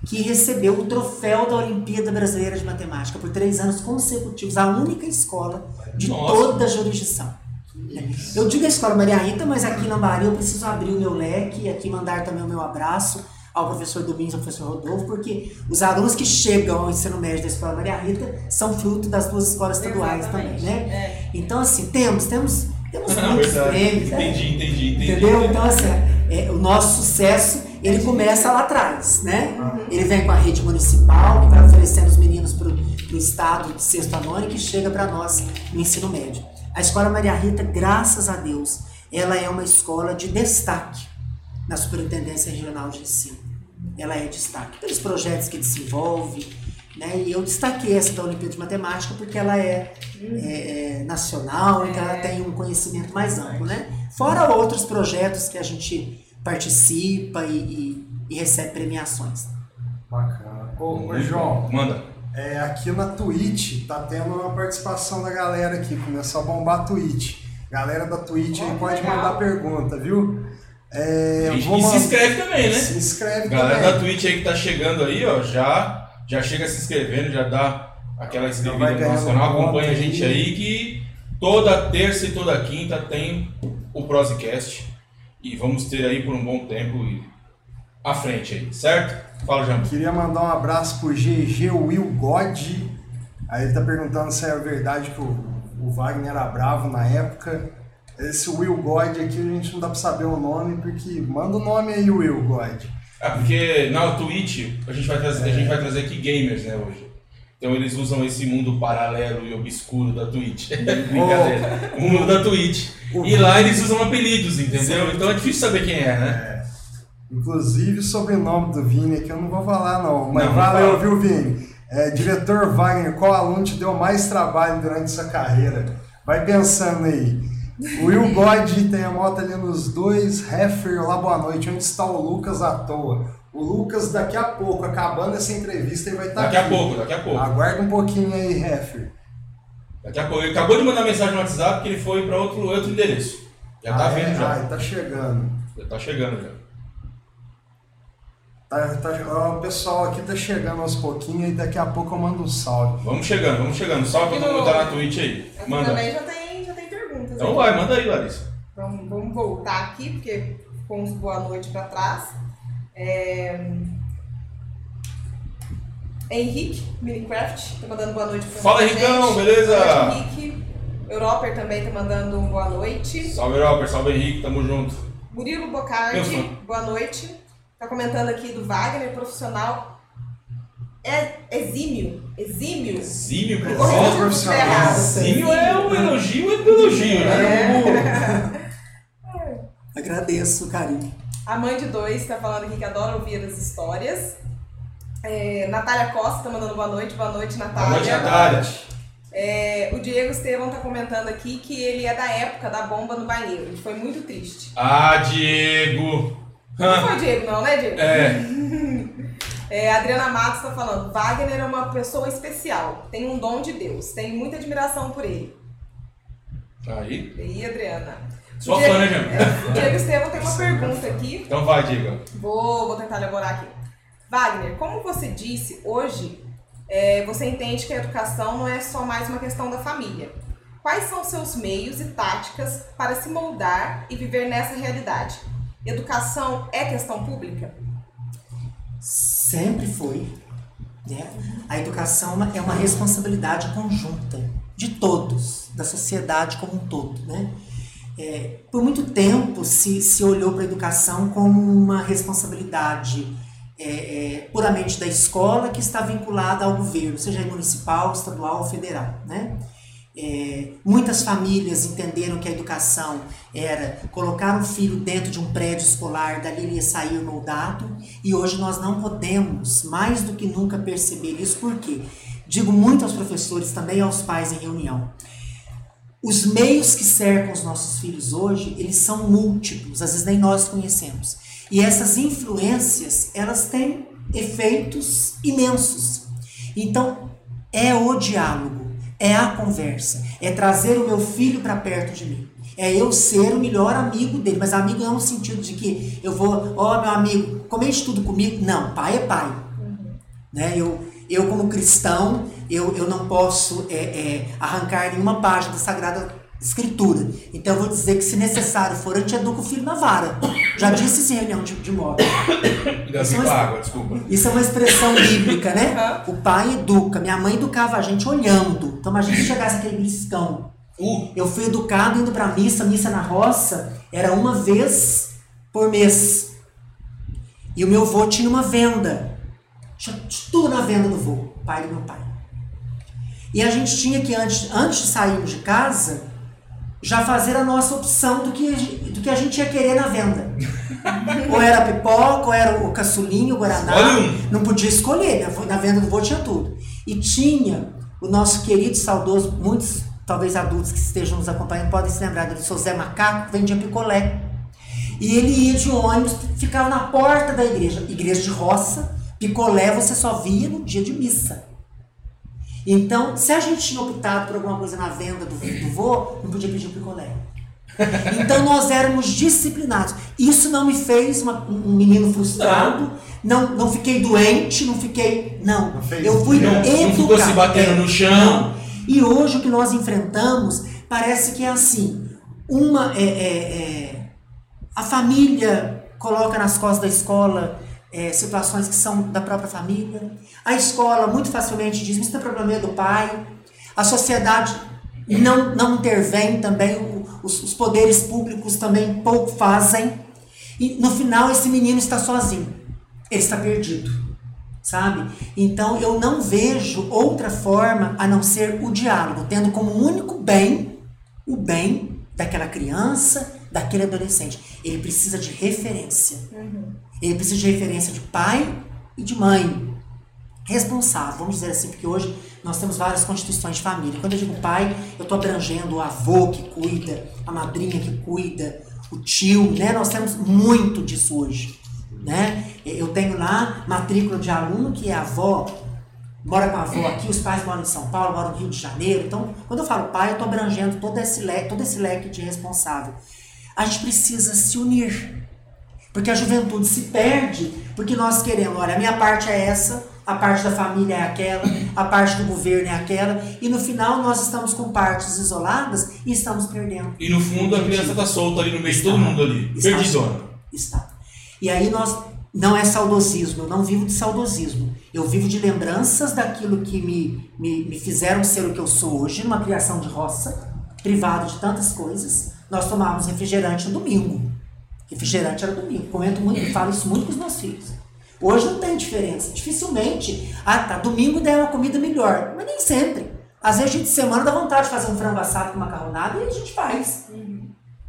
que recebeu o troféu da Olimpíada Brasileira de Matemática por três anos consecutivos, a única escola de Nossa. toda a jurisdição. Eu digo a Escola Maria Rita, mas aqui na Bahia eu preciso abrir o meu leque e aqui mandar também o meu abraço ao professor Domingos e ao professor Rodolfo, porque os alunos que chegam ao ensino médio da Escola Maria Rita são fruto das duas escolas estaduais Exatamente. também, né? É. Então, assim, temos, temos, temos Ah, muitos prêmios. né? Entendi, entendi, entendi. Entendeu? Então, assim, é, o nosso sucesso ele começa lá atrás, né? Ele vem com a rede municipal, que vai oferecendo os meninos para o estado de sexto ano que chega para nós no ensino médio. A Escola Maria Rita, graças a Deus, ela é uma escola de destaque na Superintendência Regional de Ensino. Ela é destaque pelos projetos que desenvolve, né? E eu destaquei essa da Olimpíada de Matemática porque ela é, é, é nacional, então ela tem um conhecimento mais amplo, né? Fora outros projetos que a gente participa e, e, e recebe premiações. Bacana. Ô, ô João, Manda. É, aqui na Twitch tá tendo uma participação da galera aqui, começou a bombar a Twitch. Galera da Twitch aí Ó, que pode legal. mandar pergunta, viu? É, E, vou e se inscreve também, né? Se inscreve Galera também. da Twitch aí que tá chegando aí, ó, já, já chega se inscrevendo, já dá aquela inscrevida vai no nosso canal, acompanha a aí. gente aí que toda terça e toda quinta tem o Prosecast e vamos ter aí por um bom tempo e à frente aí, certo? Fala, Jambo. Queria mandar um abraço pro GG Will God. Aí ele tá perguntando se é verdade que o, o Wagner era bravo na época. Esse Will God aqui a gente não dá pra saber o nome, porque manda o nome aí, Will God. Ah, porque na Twitch a gente vai trazer, a gente vai trazer aqui gamers, né, hoje. Então eles usam esse mundo paralelo e obscuro da Twitch. [LAUGHS] Brincadeira. O mundo da Twitch. E lá eles usam apelidos, entendeu? Então é difícil saber quem é, né? Inclusive o sobrenome do Vini aqui eu não vou falar não, mas Não, não valeu, fala. viu Vini? É, diretor Wagner, qual aluno te deu mais trabalho durante sua carreira? Vai pensando aí. O Will God tem a moto ali nos dois, Heffer, lá boa noite, onde está o Lucas à toa? O Lucas daqui a pouco, acabando essa entrevista, ele vai estar Daqui aqui. a pouco, daqui a pouco. Aguarda um pouquinho aí, Heffer. Daqui a pouco. Ele acabou de mandar mensagem no WhatsApp que ele foi para outro, outro endereço. Já tá Ah, é? vindo já. Ai, tá chegando. Já tá chegando já. Tá, tá- ó, o pessoal aqui tá chegando aos pouquinhos e daqui a pouco eu mando um salve. Vamos chegando, vamos chegando. Salve pra todo mundo tá na Twitch aí. Aqui Manda. também já tem, já tem perguntas. Então aqui. vai, manda aí, Larissa. Vamos, vamos voltar aqui, porque ficou uns boa noite para trás. É... Henrique, Minecraft, tá mandando boa noite pra Fala, gente. Henricão, beleza? Boa noite, Henrique. Europer também tá mandando um boa noite. Salve, Robert. Salve, Henrique. Tamo junto. Murilo Bocardi, boa noite. Tá comentando aqui do Wagner, profissional. É exímio. Exímio. Exímio, profissional. estiver errado. Exímio é um elogio e elogio, né? [LAUGHS] Agradeço o carinho. A mãe de dois tá falando aqui que adora ouvir as histórias. É, Natália Costa tá mandando boa noite. Boa noite, Boa Natália. noite, Natália. É, o Diego Estevão tá comentando aqui que ele é da época da bomba no banheiro. Ele foi muito triste. Ah, Diego. Não foi Diego, não, né, Diego? É. [LAUGHS] É, Adriana Matos tá falando, Wagner é uma pessoa especial, tem um dom de Deus, tenho muita admiração por ele. Aí. E aí, Adriana? O Diego- fã, né, Jam? é, o Diego Estevão tem uma [LAUGHS] pergunta aqui, Então vai, Diego. vou, vou tentar elaborar aqui. Wagner, como você disse, hoje é, você entende que a educação não é só mais uma questão da família. Quais são seus meios e táticas para se moldar e viver nessa realidade? Educação é questão pública? Sempre foi. Né? A educação é uma- é uma responsabilidade conjunta de todos, da sociedade como um todo. Né? É, por muito tempo se, se olhou para a educação como uma responsabilidade é, é, puramente da escola que está vinculada ao governo, seja municipal, estadual ou federal. Né? É, muitas famílias entenderam que a educação era colocar um filho dentro de um prédio escolar, dali ele ia sair moldado, e hoje nós não podemos mais do que nunca perceber isso, por quê? Digo muito aos professores, também aos pais em reunião. Os meios que cercam os nossos filhos hoje, eles são múltiplos, às vezes nem nós conhecemos. E essas influências, elas têm efeitos imensos. Então, é o diálogo, é a conversa, é trazer o meu filho para perto de mim. É eu ser o melhor amigo dele, mas amigo não no sentido de que eu vou, ó meu amigo, comente tudo comigo. Não, pai é pai. Né? Eu, eu como cristão, eu, eu não posso é, é, arrancar nenhuma página da Sagrada Escritura. Então eu vou dizer que se necessário for, eu te educo o filho na vara. Já disse isso em reunião de, de modo. Ainda Isso é uma- água, desculpa. Isso é uma expressão bíblica, né? O pai educa. Minha mãe educava a gente olhando. Então imagina se chegasse aquele beliscão. Uh, Eu fui educado indo pra missa, missa na roça, era uma vez por mês. E o meu avô tinha uma venda. Tinha tudo na venda do vô, pai do meu pai. E a gente tinha que, antes, antes de sairmos de casa, já fazer a nossa opção do que, do que a gente ia querer na venda. ou era pipoca, ou era o caçulinho, o guaraná. Não podia escolher, né? na venda do vô tinha tudo. E tinha o nosso querido saudoso, muitos talvez adultos que estejam nos acompanhando podem se lembrar dele, seu Zé Macaco, que vendia picolé. E ele ia de ônibus, ficava na porta da igreja, igreja de roça, picolé você só via no dia de missa. Então, se a gente tinha optado por alguma coisa na venda do, do vô, não podia pedir o picolé. [LAUGHS] Então nós éramos disciplinados. Isso não me fez uma- um menino frustrado, não, não fiquei doente, não fiquei. Não, eu fui Não, não ficou educado. se batendo no chão. E hoje o que nós enfrentamos parece que é assim: uma é, é, é, a família coloca nas costas da escola é, situações que são da própria família. A escola muito facilmente diz: isso é problema do pai. A sociedade não, não intervém também, os, os poderes públicos também pouco fazem. E no final esse menino está sozinho, ele está perdido, sabe? Então eu não vejo outra forma a não ser o diálogo, tendo como único bem o bem daquela criança, daquele adolescente. Ele precisa de referência. Ele precisa de referência de pai e de mãe. Responsável, vamos dizer assim, porque hoje nós temos várias constituições de família. Quando eu digo pai, eu estou abrangendo o avô que cuida, a madrinha que cuida, o tio, né? Nós temos muito disso hoje, né? Eu tenho lá matrícula de aluno que é avó, mora com a avó aqui, os pais moram em São Paulo, moram no Rio de Janeiro. Então, quando eu falo pai, eu estou abrangendo todo esse leque, todo esse leque de responsável. A gente precisa se unir. Porque a juventude se perde porque nós queremos, olha, a minha parte é essa, a parte da família é aquela, a parte do governo é aquela, e no final nós estamos com partes isoladas e estamos perdendo. E no fundo a criança tá solta ali no meio de todo mundo ali. Está Perdidona. Está. E aí nós. Não é saudosismo, eu não vivo de saudosismo. Eu vivo de lembranças daquilo que me, me, me fizeram ser o que eu sou hoje, numa criação de roça, privado de tantas coisas. Nós tomávamos refrigerante no domingo. Refrigerante era domingo. Comento muito, falo isso muito com os meus filhos. Hoje não tem diferença. Dificilmente. Ah, tá. Domingo daí é uma comida melhor. Mas nem sempre. Às vezes, a gente de semana dá vontade de fazer um frango assado com macarronada e a gente faz.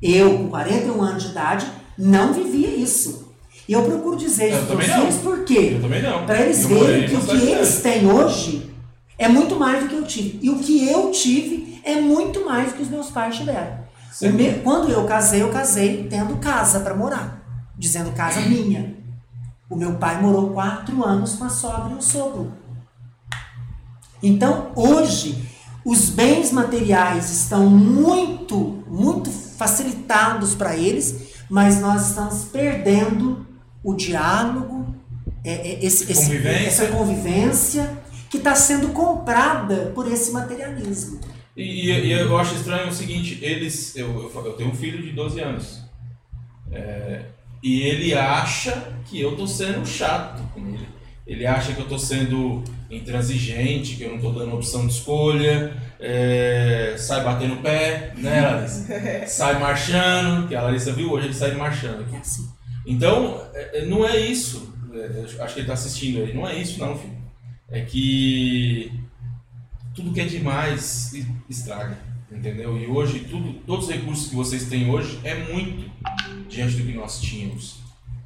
Eu, com 41 anos de idade, não vivia isso. E eu procuro dizer isso para os filhos por quê? Eu também não. Para eles verem que o que eles têm hoje é muito mais do que eu tive. E o que eu tive é muito mais do que os meus pais tiveram. Me- Quando eu casei, eu casei tendo casa para morar, dizendo casa minha. O meu pai morou quatro anos com a sogra e o sogro. Então, hoje, os bens materiais estão muito, muito facilitados para eles, mas nós estamos perdendo o diálogo, é, é, esse- esse- Convivência. essa convivência que está sendo comprada por esse materialismo. E, e- eu acho estranho o seguinte, eles. Eu, eu, tenho um filho de 12 anos. É, e ele acha que eu tô sendo chato com ele. Ele acha que eu tô sendo intransigente, que eu não tô dando opção de escolha, é, sai batendo o pé, né, Larissa? [LAUGHS] sai marchando, que a Larissa viu hoje ele sai marchando aqui. É assim. Então, é- é- não é isso. Acho que ele está assistindo aí. Não é isso, não, filho. É que tudo que é demais estraga, entendeu? E hoje, tudo, todos os recursos que vocês têm hoje é muito diante do que nós tínhamos,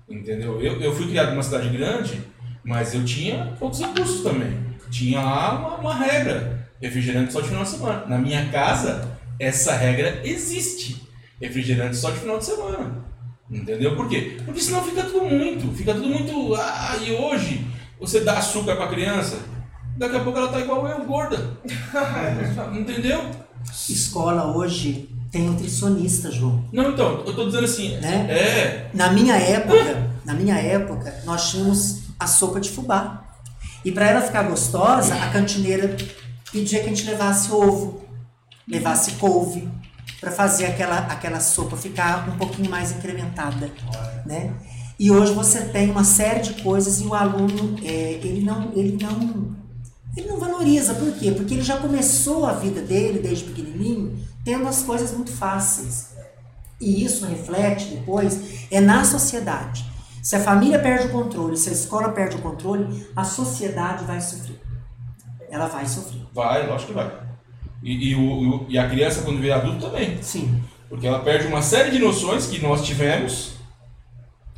entendeu? Eu, eu fui criado numa cidade grande, mas eu tinha poucos recursos também. Tinha lá uma, uma regra: refrigerante só de final de semana. Na minha casa, essa regra existe: refrigerante só de final de semana. Entendeu? Por quê? Porque senão fica tudo muito, fica tudo muito. Ah, e hoje você dá açúcar pra criança, daqui a pouco ela tá igual eu, gorda. [LAUGHS] Entendeu? Escola hoje tem nutricionista, João. Não, então, eu tô dizendo assim, Né? é. Na minha época, na minha época, nós tínhamos a sopa de fubá. E para ela ficar gostosa, a cantineira pedia que a gente levasse ovo, levasse couve, para fazer aquela, aquela sopa ficar um pouquinho mais incrementada, né? E hoje você tem uma série de coisas e o aluno, é, ele não, ele não, ele não valoriza. Por quê? Porque ele já começou a vida dele desde pequenininho tendo as coisas muito fáceis. E isso reflete depois é na sociedade. Se a família perde o controle, se a escola perde o controle, a sociedade vai sofrer. Ela vai sofrer. Vai, lógico que vai. E, e, o, e a criança, quando vira adulto, também. Sim. Porque ela perde uma série de noções que nós tivemos,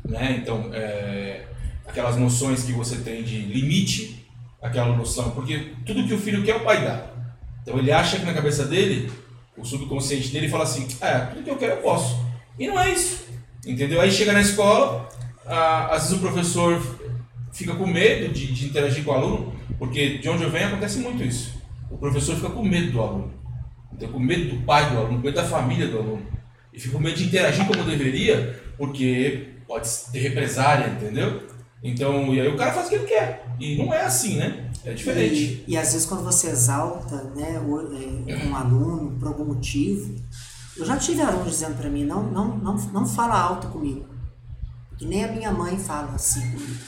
né? Então, é, aquelas noções que você tem de limite, aquela noção, porque tudo que o filho quer, o pai dá. Então ele acha que na cabeça dele, o subconsciente dele fala assim, é, tudo que eu quero eu posso. E não é isso. Entendeu? Aí chega na escola, às vezes o professor fica com medo de, de interagir com o aluno, porque de onde eu venho acontece muito isso. O professor fica com medo do aluno. Então, com medo do pai do aluno, com medo da família do aluno. E fica com medo de interagir como deveria, porque pode ter represária, entendeu? Então, e aí o cara faz o que ele quer. E não é assim, né? É diferente. E, e às vezes quando você exalta né, é, um aluno por algum motivo, eu já tive alunos dizendo para mim, não, não, não, não fala alto comigo. Que nem a minha mãe fala assim comigo.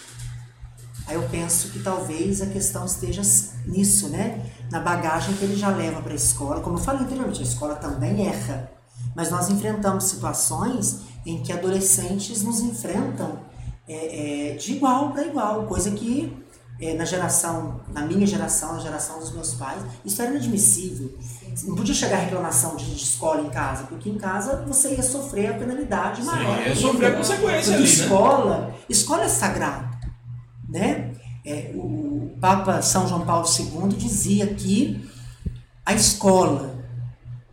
Aí eu penso que talvez a questão esteja nisso, né? Na bagagem que ele já leva para a escola. Como eu falei anteriormente, a escola também erra. Mas nós enfrentamos situações em que adolescentes nos enfrentam é, é, de igual para igual, coisa que é, na geração, na minha geração, na geração dos meus pais, isso era inadmissível. Não podia chegar a reclamação de, de, escola em casa, porque em casa você ia sofrer a penalidade Sim, maior. Ia sofrer a consequência ali, escola, né? escola é sagrado, né? É, o Papa São João Paulo II dizia que a escola,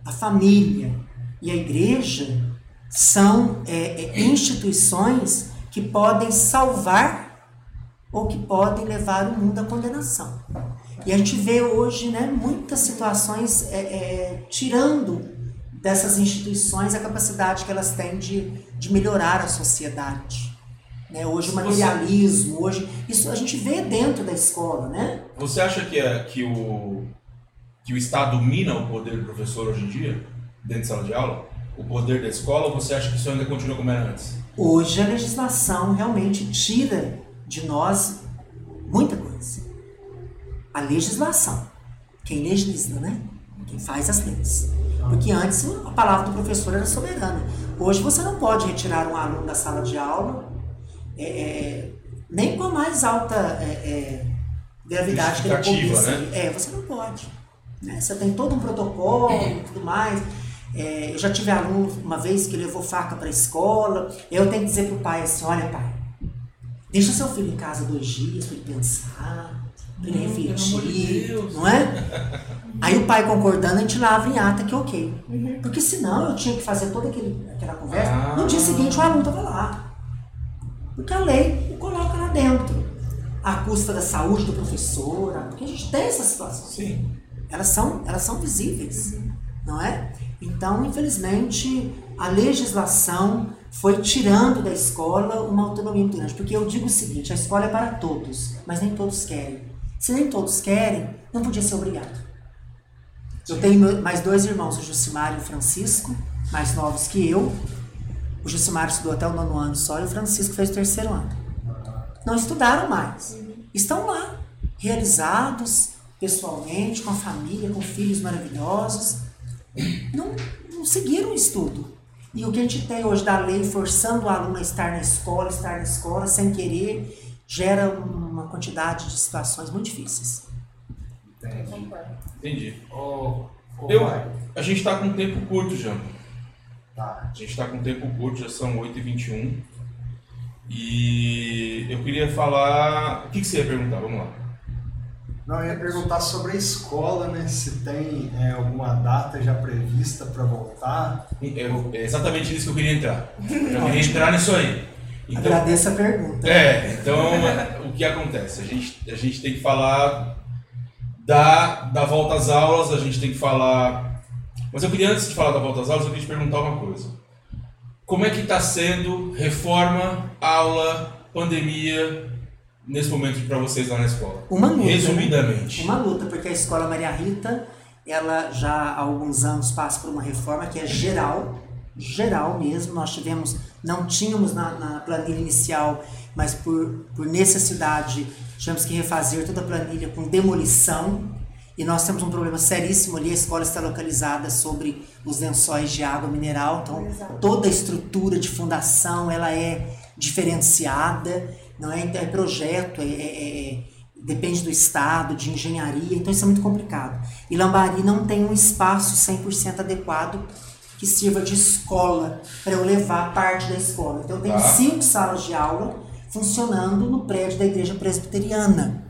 a família e a igreja são é, é, instituições que podem salvar ou que podem levar o mundo à condenação. E a gente vê hoje né, muitas situações é, é, tirando dessas instituições a capacidade que elas têm de, de melhorar a sociedade. Né? Hoje o materialismo, hoje isso a gente vê dentro da escola, né? Você acha que, é, que, o, que o Estado domina o poder do professor hoje em dia, dentro de sala de aula? O poder da escola ou você acha que isso ainda continua como era antes? Hoje a legislação realmente tira de nós muita coisa. A legislação. Quem legisla, né? Quem faz as leis. Porque antes a palavra do professor era soberana. Hoje você não pode retirar um aluno da sala de aula é, é, nem com a mais alta é, é gravidade que ele poderia né? É, você não pode. Né? Você tem todo um protocolo e tudo mais. É, eu já tive aluno uma vez que levou faca para a escola. Eu tenho que dizer para o pai assim: olha, pai, Deixa seu filho em casa dois dias para ele pensar, para ele refletir, de não é? Aí o pai concordando, a gente lava em ata que ok. Uhum. Porque senão eu tinha que fazer toda aquele, aquela conversa. Ah. No dia seguinte o aluno estava lá. Porque a lei o coloca lá dentro. A custa da saúde do professor, porque a gente tem essas situações. Sim. Elas são, elas são visíveis, uhum. Não é? Então, infelizmente, a legislação foi tirando da escola uma autonomia muito grande. Porque eu digo o seguinte: a escola é para todos, mas nem todos querem. Se nem todos querem, não podia ser obrigado. Eu tenho mais dois irmãos, o Jucimar e o Francisco, mais novos que eu. O Jucimar estudou até o nono ano só e o Francisco fez o terceiro ano. Não estudaram mais. Estão lá, realizados pessoalmente, com a família, com filhos maravilhosos. Não, não seguiram o estudo. E o que a gente tem hoje da lei forçando o aluno a estar na escola, estar na escola sem querer, gera uma quantidade de situações muito difíceis. Entendi. Entendi. Oh, oh, Eu, a gente está com um tempo curto já. Tá. A gente está com um tempo curto, já são 8h21. E eu queria falar. O que, que você ia perguntar? Vamos lá. Não, eu ia perguntar sobre a escola, né? Se tem é, alguma data já prevista para voltar. É, é exatamente nisso que eu queria entrar. Eu queria entrar nisso aí. Então, Agradeço a pergunta. É, então o que acontece? A gente, a gente tem que falar da, da volta às aulas, a gente tem que falar. Mas eu queria, antes de falar da volta às aulas, eu queria te perguntar uma coisa. Como é que está sendo reforma, aula, pandemia, nesse momento para vocês lá na escola? Uma luta. Né? Resumidamente. Uma luta, porque a escola Maria Rita, ela já há alguns anos passa por uma reforma que é geral, geral mesmo. Nós tivemos, não tínhamos na, na planilha inicial, mas por, por necessidade tivemos que refazer toda a planilha com demolição. E nós temos um problema seríssimo ali, a escola está localizada sobre os lençóis de água mineral, então Exato. toda a estrutura de fundação ela é diferenciada, não é? Então é projeto, é, é- é- depende do estado, de engenharia, então isso é muito complicado. E Lambari não tem um espaço 100% adequado que sirva de escola para eu levar parte da escola. Então eu tenho Tá. cinco salas de aula funcionando no prédio da igreja presbiteriana,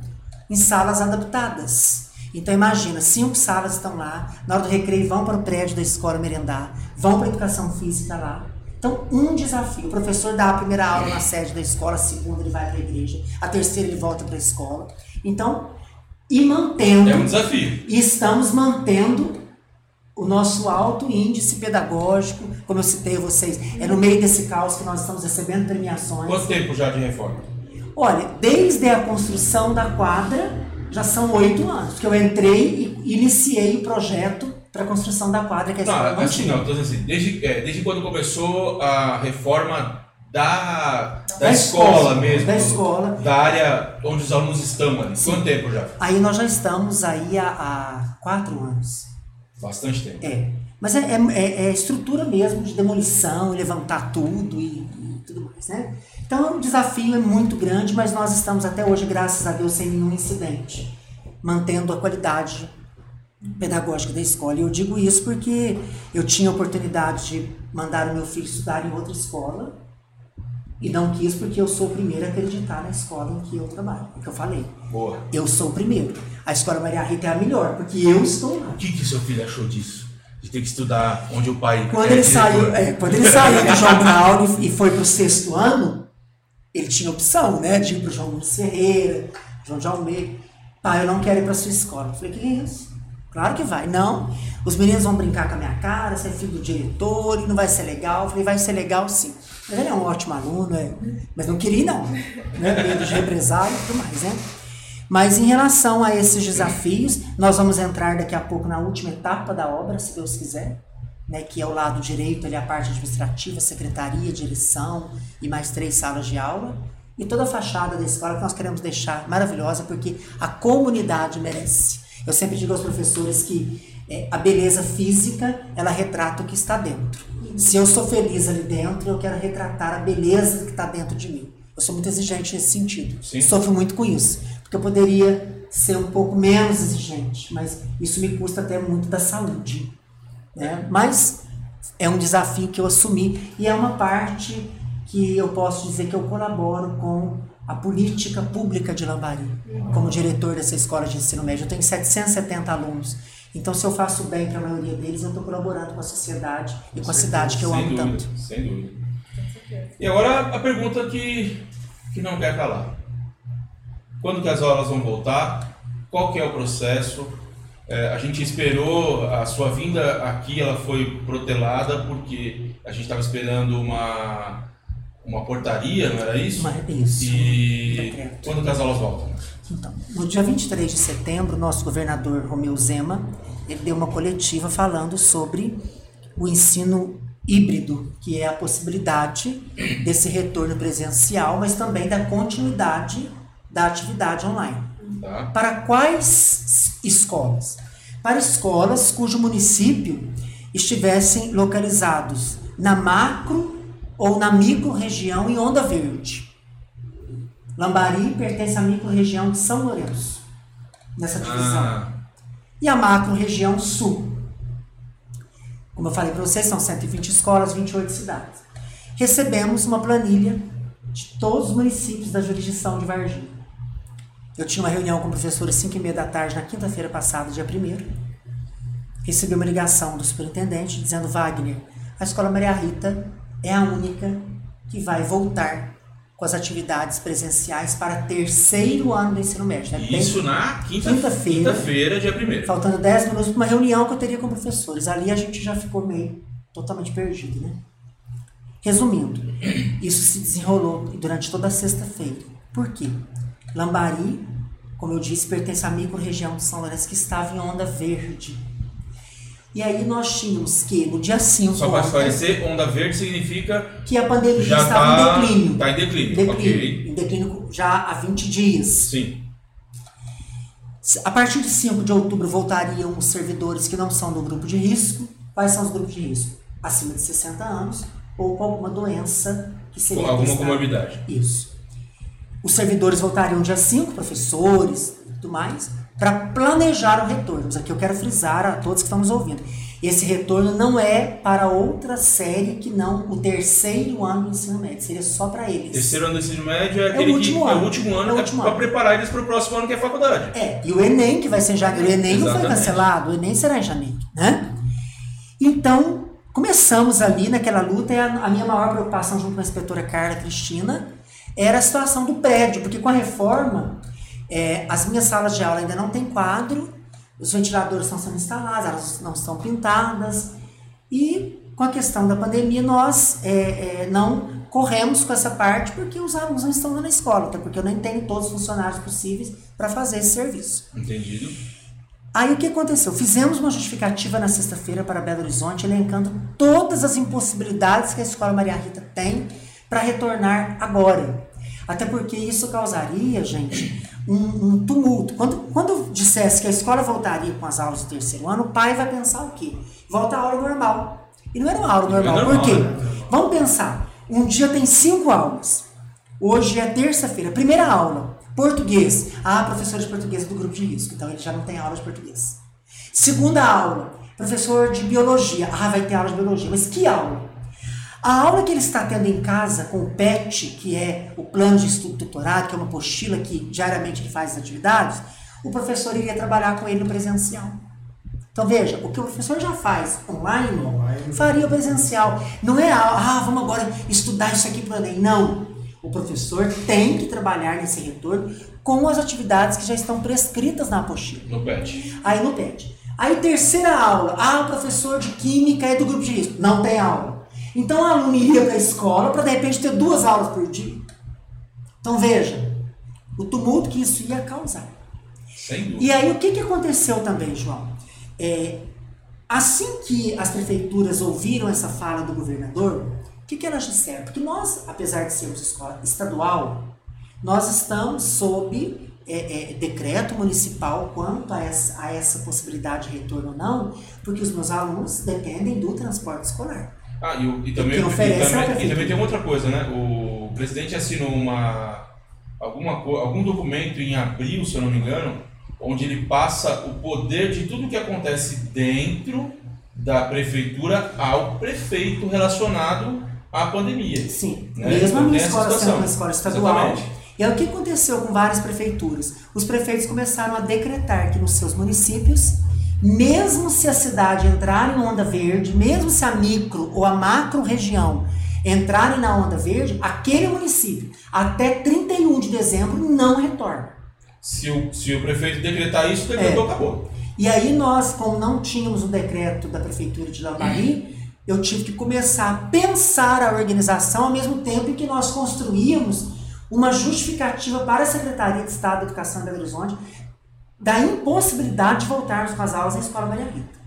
em salas adaptadas. Então imagina, cinco salas estão lá, na hora do recreio vão para o prédio da escola merendar, vão para a educação física lá. Então, um desafio. O professor dá a primeira aula na sede da escola, a segunda ele vai para a igreja, a terceira ele volta para a escola. Então, e mantendo É um desafio. e estamos mantendo o nosso alto índice pedagógico, como eu citei a vocês. É no meio desse caos que nós estamos recebendo premiações. Quanto tempo já de reforma? Olha, desde a construção da quadra, já são oito anos, que eu entrei e iniciei o projeto para a construção da quadra, que é a Não, assim tinha. não, assim, desde, é, desde quando começou a reforma da, da, Da escola, escola, mesmo. da escola. Da área onde os alunos estão ali. Quanto tempo já? Aí nós já estamos aí há, há quatro anos. Bastante tempo. É. Mas é, é, é- é estrutura mesmo de demolição, levantar tudo e, e tudo mais, né? Então o desafio é muito grande, mas nós estamos até hoje, graças a Deus, sem nenhum incidente, mantendo a qualidade pedagógica da escola. E eu digo isso porque eu tinha a oportunidade de mandar o meu filho estudar em outra escola e não quis porque eu sou o primeiro a acreditar na escola em que eu trabalho. É o que eu falei. Boa. Eu sou o primeiro. A escola Maria Rita é a melhor, porque eu estou lá. O que, que seu filho achou disso? De ter que estudar onde o pai Quando é ele saiu, é, quando ele saiu do João Braulio e foi pro sexto ano, ele tinha opção, né, de ir pro João Nunes Ferreira, João de Almeida. Pai, eu não quero ir pra sua escola. Eu falei, que isso? Claro que vai. Não, os meninos vão brincar com a minha cara, você é filho do diretor e não vai ser legal. Eu falei, vai ser legal sim. Mas ele é um ótimo aluno, é, mas não queria não. Né, de represália e tudo mais, né? Mas em relação a esses desafios, nós vamos entrar daqui a pouco na última etapa da obra, se Deus quiser, né, que é o lado direito, ali a parte administrativa, secretaria, direção e mais três salas de aula. E toda a fachada da escola que nós queremos deixar maravilhosa, porque a comunidade merece. Eu sempre digo aos professores que é, a beleza física, ela retrata o que está dentro. Se eu sou feliz ali dentro, eu quero retratar a beleza que está dentro de mim. Eu sou muito exigente nesse sentido. Sim. Sofro muito com isso. Porque eu poderia ser um pouco menos exigente, mas isso me custa até muito da saúde. Né? Mas é um desafio que eu assumi e é uma parte que eu posso dizer que eu colaboro com a política pública de Lambari, como diretor dessa escola de ensino médio. Eu tenho 770 alunos. Então, se eu faço bem para a maioria deles, eu estou colaborando com a sociedade e com a cidade que eu amo dúvida, tanto. Sem dúvida. E agora a pergunta que, que não quer calar. Quando que as aulas vão voltar? Qual que é o processo? É, a gente esperou a sua vinda aqui, ela foi protelada porque a gente estava esperando uma, uma portaria, não era isso? Mas é isso. E Decreto. quando que as aulas voltam? Então, no dia 23 de setembro, nosso governador Romeu Zema, ele deu uma coletiva falando sobre o ensino híbrido, que é a possibilidade desse retorno presencial, mas também da continuidade da atividade online. Tá? Para quais escolas? Para escolas cujo município estivessem localizados na macro ou na micro-região em Onda Verde. Lambari pertence à micro-região de São Lourenço, nessa divisão. Ah, E a macro-região sul. Como eu falei para vocês, são 120 escolas, 28 cidades. Recebemos uma planilha de todos os municípios da jurisdição de Varginha. Eu tinha uma reunião com o professor às 5 e meia da tarde na quinta-feira passada, dia 1 Recebi uma ligação do superintendente dizendo, Wagner, a Escola Maria Rita é a única que vai voltar com as atividades presenciais para terceiro ano do ensino médio. É bem- isso na quinta- Quinta-feira. quinta-feira, dia 1 faltando 10 minutos para uma reunião que eu teria com professores. Ali a gente já ficou meio totalmente perdido, né? Resumindo, isso se desenrolou durante toda a sexta-feira. Por quê? Lambari, como eu disse, pertence à micro-região de São Lourenço que estava em onda verde. E aí nós tínhamos que, no dia 5, Só para esclarecer, onda verde significa que a pandemia já estava está em declínio. tá em declínio. Declínio, Ok. Em declínio já há 20 dias. Sim. A partir de 5 de outubro voltariam os servidores que não são do grupo de risco. Quais são os grupos de risco? Acima de 60 anos ou com alguma doença que seria Com alguma testado. comorbidade. Isso. Os servidores voltariam dia 5, professores e tudo mais, para planejar o retorno. Mas aqui eu quero frisar a todos que estão nos ouvindo. Esse retorno não é para outra série que não o terceiro ano do ensino médio. Seria só para eles. Terceiro ano do ensino médio é o aquele último que é ano. o último ano, É para preparar eles para o próximo ano que é a faculdade. É, e o Enem, que vai ser em janeiro. O Enem não foi Exatamente. cancelado, o Enem será em janeiro, né? Então, começamos ali naquela luta, e a, a minha maior preocupação junto com a inspetora Carla Cristina era a situação do prédio, porque com a reforma, é, as minhas salas de aula ainda não têm quadro, os ventiladores estão sendo instalados, elas não estão pintadas, e com a questão da pandemia, nós é, é, não corremos com essa parte porque os alunos não estão na escola, até porque eu nem tenho todos os funcionários possíveis para fazer esse serviço. Entendido? Aí o que aconteceu? Fizemos uma justificativa na sexta-feira para Belo Horizonte, elencando todas as impossibilidades que a Escola Maria Rita tem para retornar agora. Até porque isso causaria, gente, um, um tumulto. Quando, quando dissesse que a escola voltaria com as aulas do terceiro ano, o pai vai pensar o quê? Volta à aula normal. E não era uma aula Não é normal. normal, Por quê? né? Vamos pensar. Um dia tem cinco aulas. Hoje é terça-feira. Primeira aula. Português. Ah, professor de português do grupo de risco. Então ele já não tem aula de português. Segunda aula. Professor de biologia. Ah, vai ter aula de biologia. Mas que aula? A aula que ele está tendo em casa com o PET, que é o plano de estudo tutorado, que é uma apostila que diariamente ele faz as atividades, o professor iria trabalhar com ele no presencial. Então veja, o que o professor já faz online, Online. faria presencial. Não é, ah, vamos agora estudar isso aqui para o Enem. Não. O professor tem que trabalhar nesse retorno com as atividades que já estão prescritas na apostila. No PET. Aí não pede. Aí terceira aula, ah, o professor de química é do grupo de risco. Não tem aula. Então o aluno iria para a escola para de repente ter duas aulas por dia. Então veja, o tumulto que isso ia causar. E aí o que, que aconteceu também, João? É, assim que as prefeituras ouviram essa fala do governador, o que, que elas disseram? Porque nós, apesar de sermos escola estadual, nós estamos sob é, é, decreto municipal quanto a essa, a essa possibilidade de retorno ou não, porque os meus alunos dependem do transporte escolar. Ah, e, o- e também, oferece e, também, e também tem outra coisa, né? O presidente assinou uma, alguma, algum documento em abril, se eu não me engano, onde ele passa o poder de tudo que acontece dentro da prefeitura ao prefeito relacionado à pandemia. Sim, Né? mesmo a Então, minha tem essa escola sendo uma escola estadual. Exatamente. E aí o que aconteceu com várias prefeituras? Os prefeitos começaram a decretar que nos seus municípios, mesmo se a cidade entrar em onda verde, mesmo se a micro ou a macro região entrarem na onda verde, aquele município, até 31 de dezembro, não retorna. Se o, se o prefeito decretar isso, decretou, acabou. E aí nós, como não tínhamos o decreto da prefeitura de Lambari, eu tive que começar a pensar a organização ao mesmo tempo em que nós construíamos uma justificativa para a Secretaria de Estado da Educação de Belo Horizonte da impossibilidade de voltarmos com as aulas na Escola Maria Rita.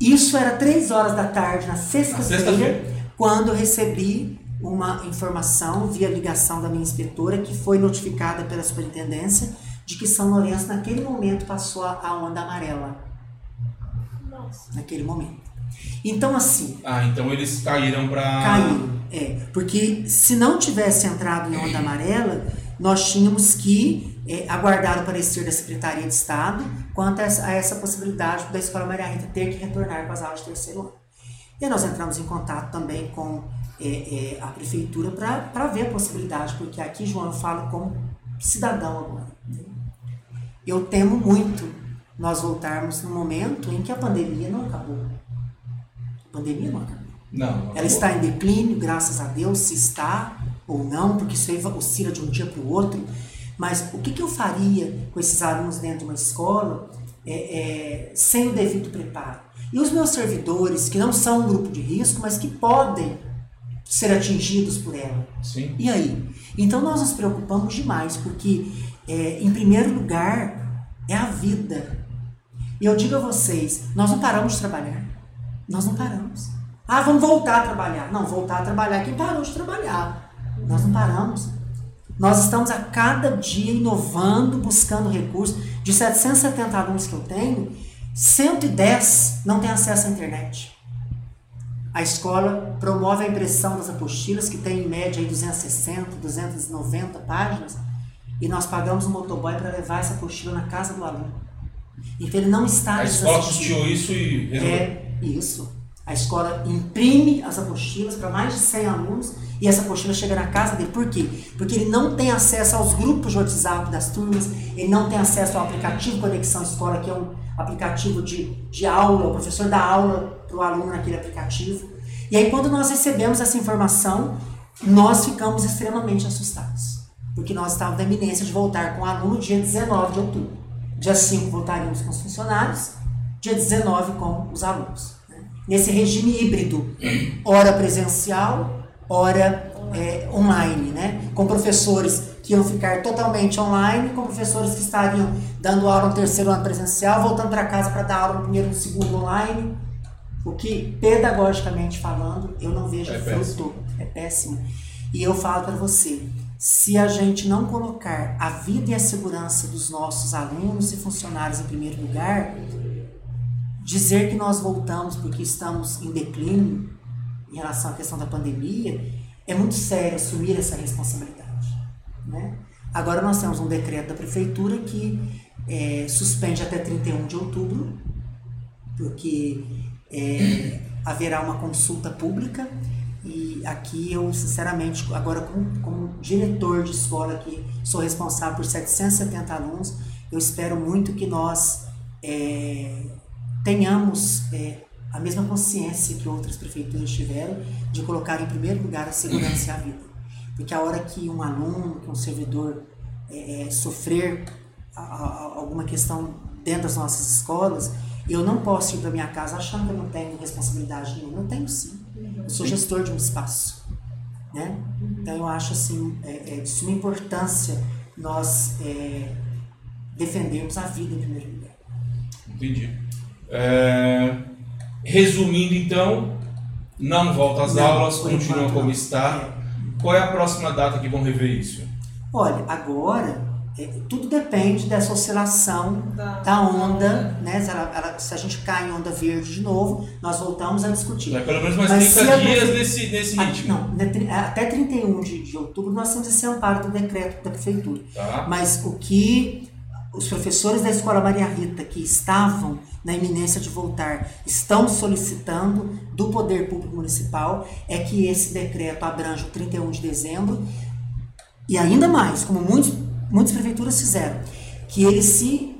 Isso era três horas da tarde na sexta-feira, sexta-feira. quando eu recebi uma informação via ligação da minha inspetora, que foi notificada pela superintendência, de que São Lourenço, naquele momento, passou a a onda amarela. Nossa. Naquele momento. Então, assim, Ah, então eles caíram para. Caiu. É, porque se não tivesse entrado em onda amarela, nós tínhamos que é, aguardar o parecer da Secretaria de Estado quanto a essa, a essa possibilidade da Escola Maria Rita ter que retornar com as aulas de terceiro ano. E nós entramos em contato também com é, é, a Prefeitura para ver a possibilidade, porque aqui, João, eu falo como cidadão agora. Eu temo muito nós voltarmos no momento em que a pandemia não acabou. A pandemia não acabou. Não, não Ela está em declínio, graças a Deus, se está ou não, porque isso aí oscila de um dia para o outro. Mas o que, que eu faria com esses alunos dentro de uma escola é, é, sem o devido preparo? E os meus servidores, que não são um grupo de risco, mas que podem ser atingidos por ela. Sim. E aí? Então nós nos preocupamos demais, porque, é, em primeiro lugar, é a vida. E eu digo a vocês, nós não paramos de trabalhar. Nós não paramos. Ah, vamos voltar a trabalhar. Não, voltar a trabalhar é quem parou de trabalhar. Nós não paramos. Nós estamos a cada dia inovando, buscando recursos. De 770 alunos que eu tenho, 110 não têm acesso à internet. A escola promove a impressão das apostilas, que tem em média aí 260, 290 páginas, e nós pagamos um motoboy para levar essa apostila na casa do aluno. Então ele não está A escola isso e. É isso. A escola imprime as apostilas para mais de 100 alunos e essa apostila chega na casa dele. Por quê? Porque ele não tem acesso aos grupos de WhatsApp das turmas, ele não tem acesso ao aplicativo Conexão Escola, que é um aplicativo de, de aula, o professor dá aula para o aluno naquele aplicativo. E aí, quando nós recebemos essa informação, nós ficamos extremamente assustados. Porque nós estávamos na iminência de voltar com o aluno dia 19 de outubro. Dia 5 voltaríamos com os funcionários, dia 19 com os alunos. Nesse regime híbrido, hora presencial, hora é, online, né? Com professores que iam ficar totalmente online, com professores que estariam dando aula no terceiro ano presencial, voltando para casa para dar aula no primeiro e no segundo online. O que, pedagogicamente falando, eu não vejo É fruto. É péssimo. E eu falo para você, se a gente não colocar a vida e a segurança dos nossos alunos e funcionários em primeiro lugar, dizer que nós voltamos porque estamos em declínio em relação à questão da pandemia é muito sério assumir essa responsabilidade. Né? Agora nós temos um decreto da prefeitura que eh, suspende até 31 de outubro, porque eh, haverá uma consulta pública e aqui eu, sinceramente, agora como, como diretor de escola que sou responsável por 770 alunos, eu espero muito que nós eh, tenhamos eh, a mesma consciência que outras prefeituras tiveram de colocar em primeiro lugar a segurança e a vida. Porque a hora que um aluno, que um servidor eh, eh, sofrer a- a- alguma questão dentro das nossas escolas, eu não posso ir para minha casa achando que eu não tenho responsabilidade nenhuma. Eu tenho sim. Eu sou gestor de um espaço. Né? Então eu acho assim, é, é de suma importância nós é, defendermos a vida em primeiro lugar. Entendi. É, Resumindo então, não volta às Não, aulas, continua enquanto como não. está. Qual é a próxima data que vão rever isso? Olha, agora é, tudo depende dessa oscilação Da- da onda, né? Se, ela- ela- se a gente cai em onda verde de novo, nós voltamos a discutir. É pelo menos mais Mas 30 se a dias nesse, nesse ritmo. não, né, até 31 de, de outubro nós temos esse amparo do decreto da prefeitura. Tá? Mas o que os professores da Escola Maria Rita, que estavam na iminência de voltar, estão solicitando do Poder Público Municipal é que esse decreto abranja o 31 de dezembro e ainda mais, como muitos, muitas prefeituras fizeram, que ele se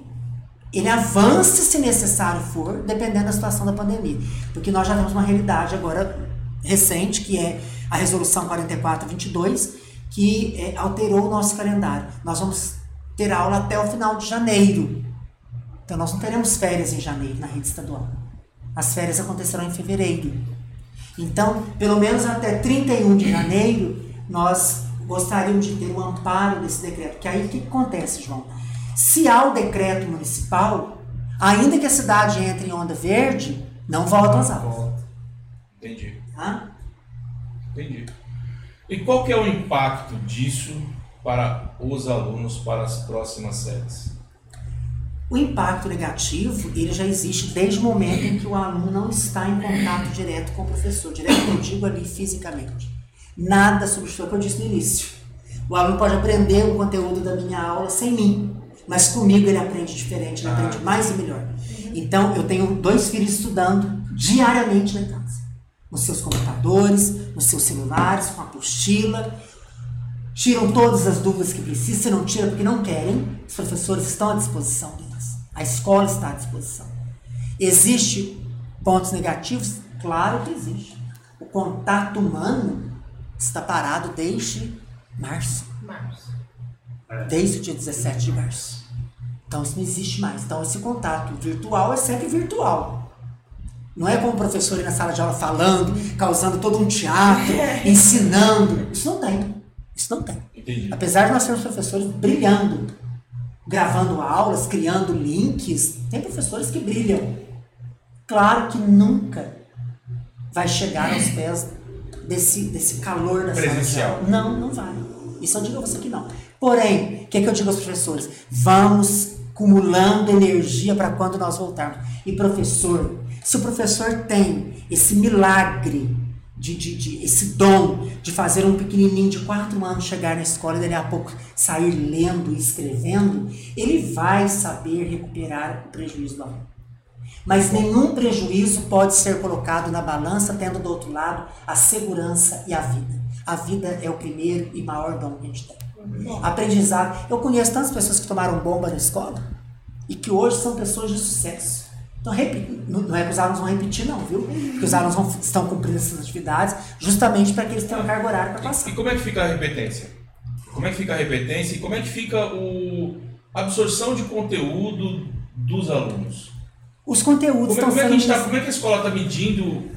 ele avance se necessário for, dependendo da situação da pandemia. Porque nós já temos uma realidade agora recente, que é a resolução 4422, que eh, alterou o nosso calendário. Nós vamos ter aula até o final de janeiro. Então nós não teremos férias em janeiro na rede estadual. As férias acontecerão em fevereiro. Então, pelo menos até 31 de janeiro, nós gostaríamos de ter um amparo desse decreto. Porque aí o que que acontece, João? Se há o decreto municipal, ainda que a cidade entre em onda verde, não voltam às aulas. Entendi. Tá? Entendi. E qual que é o impacto disso para os alunos para as próximas séries? O impacto negativo, ele já existe desde o momento em que o aluno não está em contato direto com o professor. Direto que eu digo ali fisicamente. Nada substitui o que eu disse no início. O aluno pode aprender o conteúdo da minha aula sem mim, mas comigo ele aprende diferente, ele Ah. aprende mais e melhor. Então, eu tenho dois filhos estudando diariamente na casa. Nos seus computadores, nos seus celulares, com apostila, tiram todas as dúvidas que precisam, se não tiram porque não querem, os professores estão à disposição deles. A escola está à disposição. Existe pontos negativos? Claro que existe. O contato humano está parado desde março, Março. desde o dia 17 de março. Então isso não existe mais. Então esse contato virtual é sempre virtual. Não é como o professor ir na sala de aula falando, causando todo um teatro, [LAUGHS] ensinando. Isso não tem. Isso não tem. Entendi. Apesar de nós termos professores brilhando, gravando aulas, criando links, tem professores que brilham. Claro que nunca vai chegar aos pés desse, desse calor da sala Presencial. aula. Não, não vai. Isso eu digo a você que não. Porém, o que, é que eu digo aos professores? Vamos acumulando energia para quando nós voltarmos. E professor, Se o professor tem esse milagre, de, de, de, esse dom de fazer um pequenininho de quatro anos chegar na escola e dali a pouco sair lendo e escrevendo, ele vai saber recuperar o prejuízo do aluno. Mas nenhum prejuízo pode ser colocado na balança, tendo do outro lado a segurança e a vida. A vida é o primeiro e maior dom que a gente tem. Aprendizado. Eu conheço tantas pessoas que tomaram bomba na escola e que hoje são pessoas de sucesso. Então, não é que os alunos vão repetir, não, viu? Porque os alunos vão, estão cumprindo essas atividades justamente para que eles tenham carga horária para passar. E, e, como é que fica a repetência? Como é que fica a repetência e como é que fica o, a absorção de conteúdo dos alunos? Os conteúdos como, é, como, é que tá, como é que a escola está medindo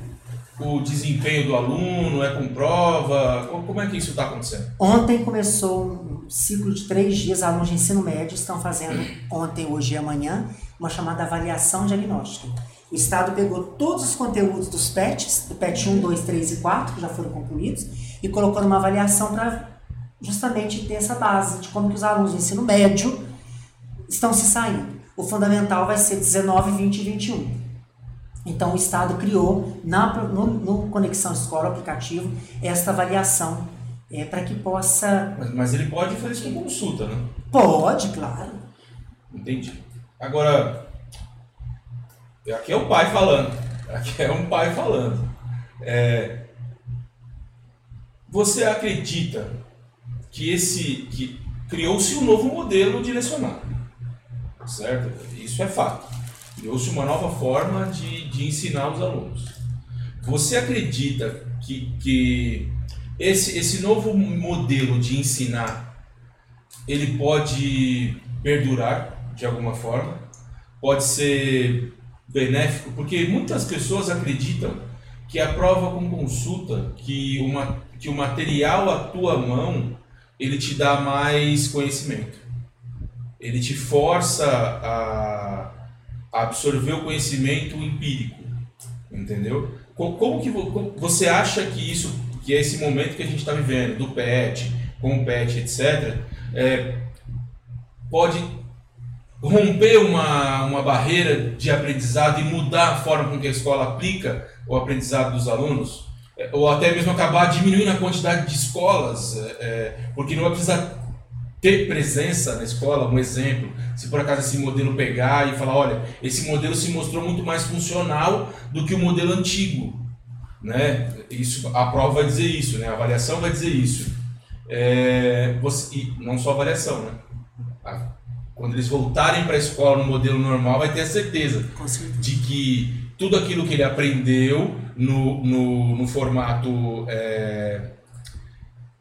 o desempenho do aluno? É com prova? Como é que isso está acontecendo? Ontem começou um ciclo de três dias, alunos de ensino médio estão fazendo ontem, hoje e amanhã uma chamada avaliação diagnóstica. O Estado pegou todos os conteúdos dos PETs, do PET 1, 2, 3 e 4, que já foram concluídos, e colocou numa avaliação para justamente ter essa base de como que os alunos do ensino médio estão se saindo. O fundamental vai ser 19, 20 e 21. Então, o Estado criou, na, no, no Conexão Escola aplicativo, esta avaliação é, para que possa. Mas, mas, ele pode fazer isso com consulta, né? Pode, claro. Entendi. Agora, aqui é o pai falando. Aqui é um pai falando. É, você acredita que esse que criou-se um novo modelo de lecionar, certo? Isso é fato. Criou-se uma nova forma de, de ensinar os alunos. Você acredita que, que esse, esse novo modelo de ensinar ele pode perdurar de alguma forma, pode ser benéfico, porque muitas pessoas acreditam que a prova com consulta, que, uma, que o material à tua mão, ele te dá mais conhecimento. Ele te força a, absorver o conhecimento empírico, entendeu? Como que você acha que isso, que é esse momento que a gente está vivendo, do PET, com o PET, etc., é, pode romper uma, uma barreira de aprendizado e mudar a forma com que a escola aplica o aprendizado dos alunos? É, ou até mesmo acabar diminuindo a quantidade de escolas, é, é, porque não vai precisar ter presença na escola, um exemplo, se por acaso esse modelo pegar e falar, olha, esse modelo se mostrou muito mais funcional do que o modelo antigo, né? Isso, a prova vai dizer isso, né? A avaliação vai dizer isso. É, você, e não só a avaliação, né? Quando eles voltarem para a escola no modelo normal, vai ter a certeza, certeza. de que tudo aquilo que ele aprendeu no, no, no formato é,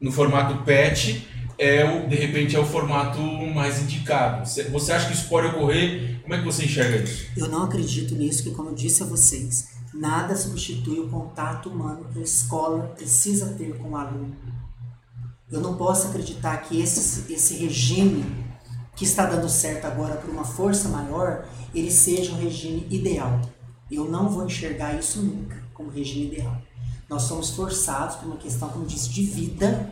no formato PET é o, de repente é o formato mais indicado. Você acha que isso pode ocorrer? Como é que você enxerga isso? Eu não acredito nisso, que como eu disse a vocês, nada substitui o contato humano que a escola precisa ter com o aluno. Eu não posso acreditar que esse, esse regime que está dando certo agora por uma força maior, ele seja um regime ideal. Eu não vou enxergar isso nunca como regime ideal. Nós somos forçados por uma questão, como disse, de vida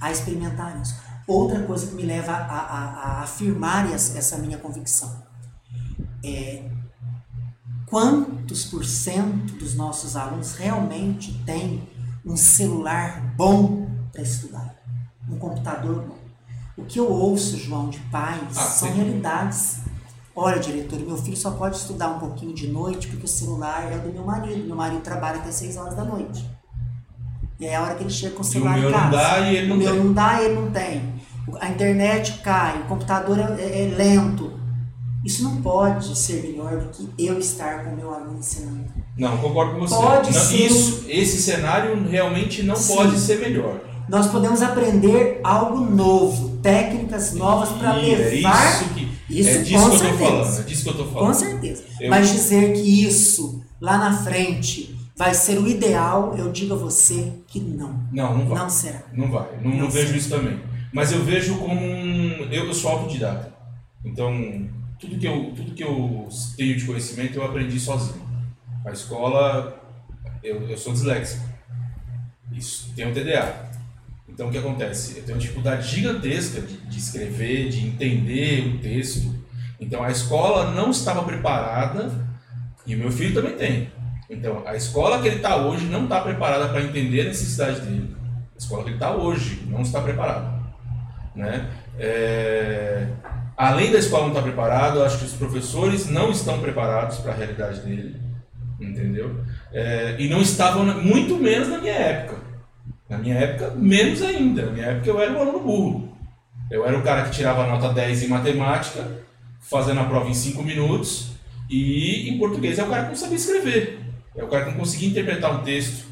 a experimentar isso. Outra coisa que me leva a, a, a afirmar essa minha convicção é quantos por cento dos nossos alunos realmente têm um celular bom para estudar, um computador bom. O que eu ouço, João, de pais, ah, são sim. realidades. Olha, diretor, meu filho só pode estudar um pouquinho de noite porque o celular é do meu marido. Meu marido trabalha até 6 horas da noite. E é a hora que ele chega com o celular o em casa. Não dá e ele não o meu tem. não dá e ele não tem. A internet cai, o computador é, é lento. Isso não pode ser melhor do que eu estar com o meu aluno ensinando. Não, concordo com você. Pode não, ser. Isso, esse cenário realmente não Sim. pode ser melhor nós podemos aprender algo novo, técnicas novas para levar. É isso que, isso, é disso que eu tô falando. É disso que eu tô falando. Com certeza. Eu... Mas dizer que isso lá na frente vai ser o ideal, eu digo a você que não. Não, não vai. Não será. Não vai. Não, não, não vejo será. isso também. Mas eu vejo como um. Eu, eu sou autodidata. Então, tudo que, eu, tudo que eu tenho de conhecimento eu aprendi sozinho. A escola, eu, eu sou disléxico. Isso, tenho TDA. Então o que acontece? Eu tenho uma dificuldade gigantesca de, de escrever, de entender o texto. Então a escola não estava preparada, e o meu filho também tem. Então, a escola que ele está hoje não está preparada para entender a necessidade dele. A escola que ele está hoje não está preparada. Né? É... Além da escola não estar preparada, eu acho que os professores não estão preparados para a realidade dele. Entendeu? É... E não estavam, muito menos na minha época. Na minha época, menos ainda. Na minha época, eu era um aluno burro. Eu era o cara que tirava nota 10 em matemática, fazendo a prova em 5 minutos, e em português é o cara que não sabia escrever. É o cara que não conseguia interpretar um texto.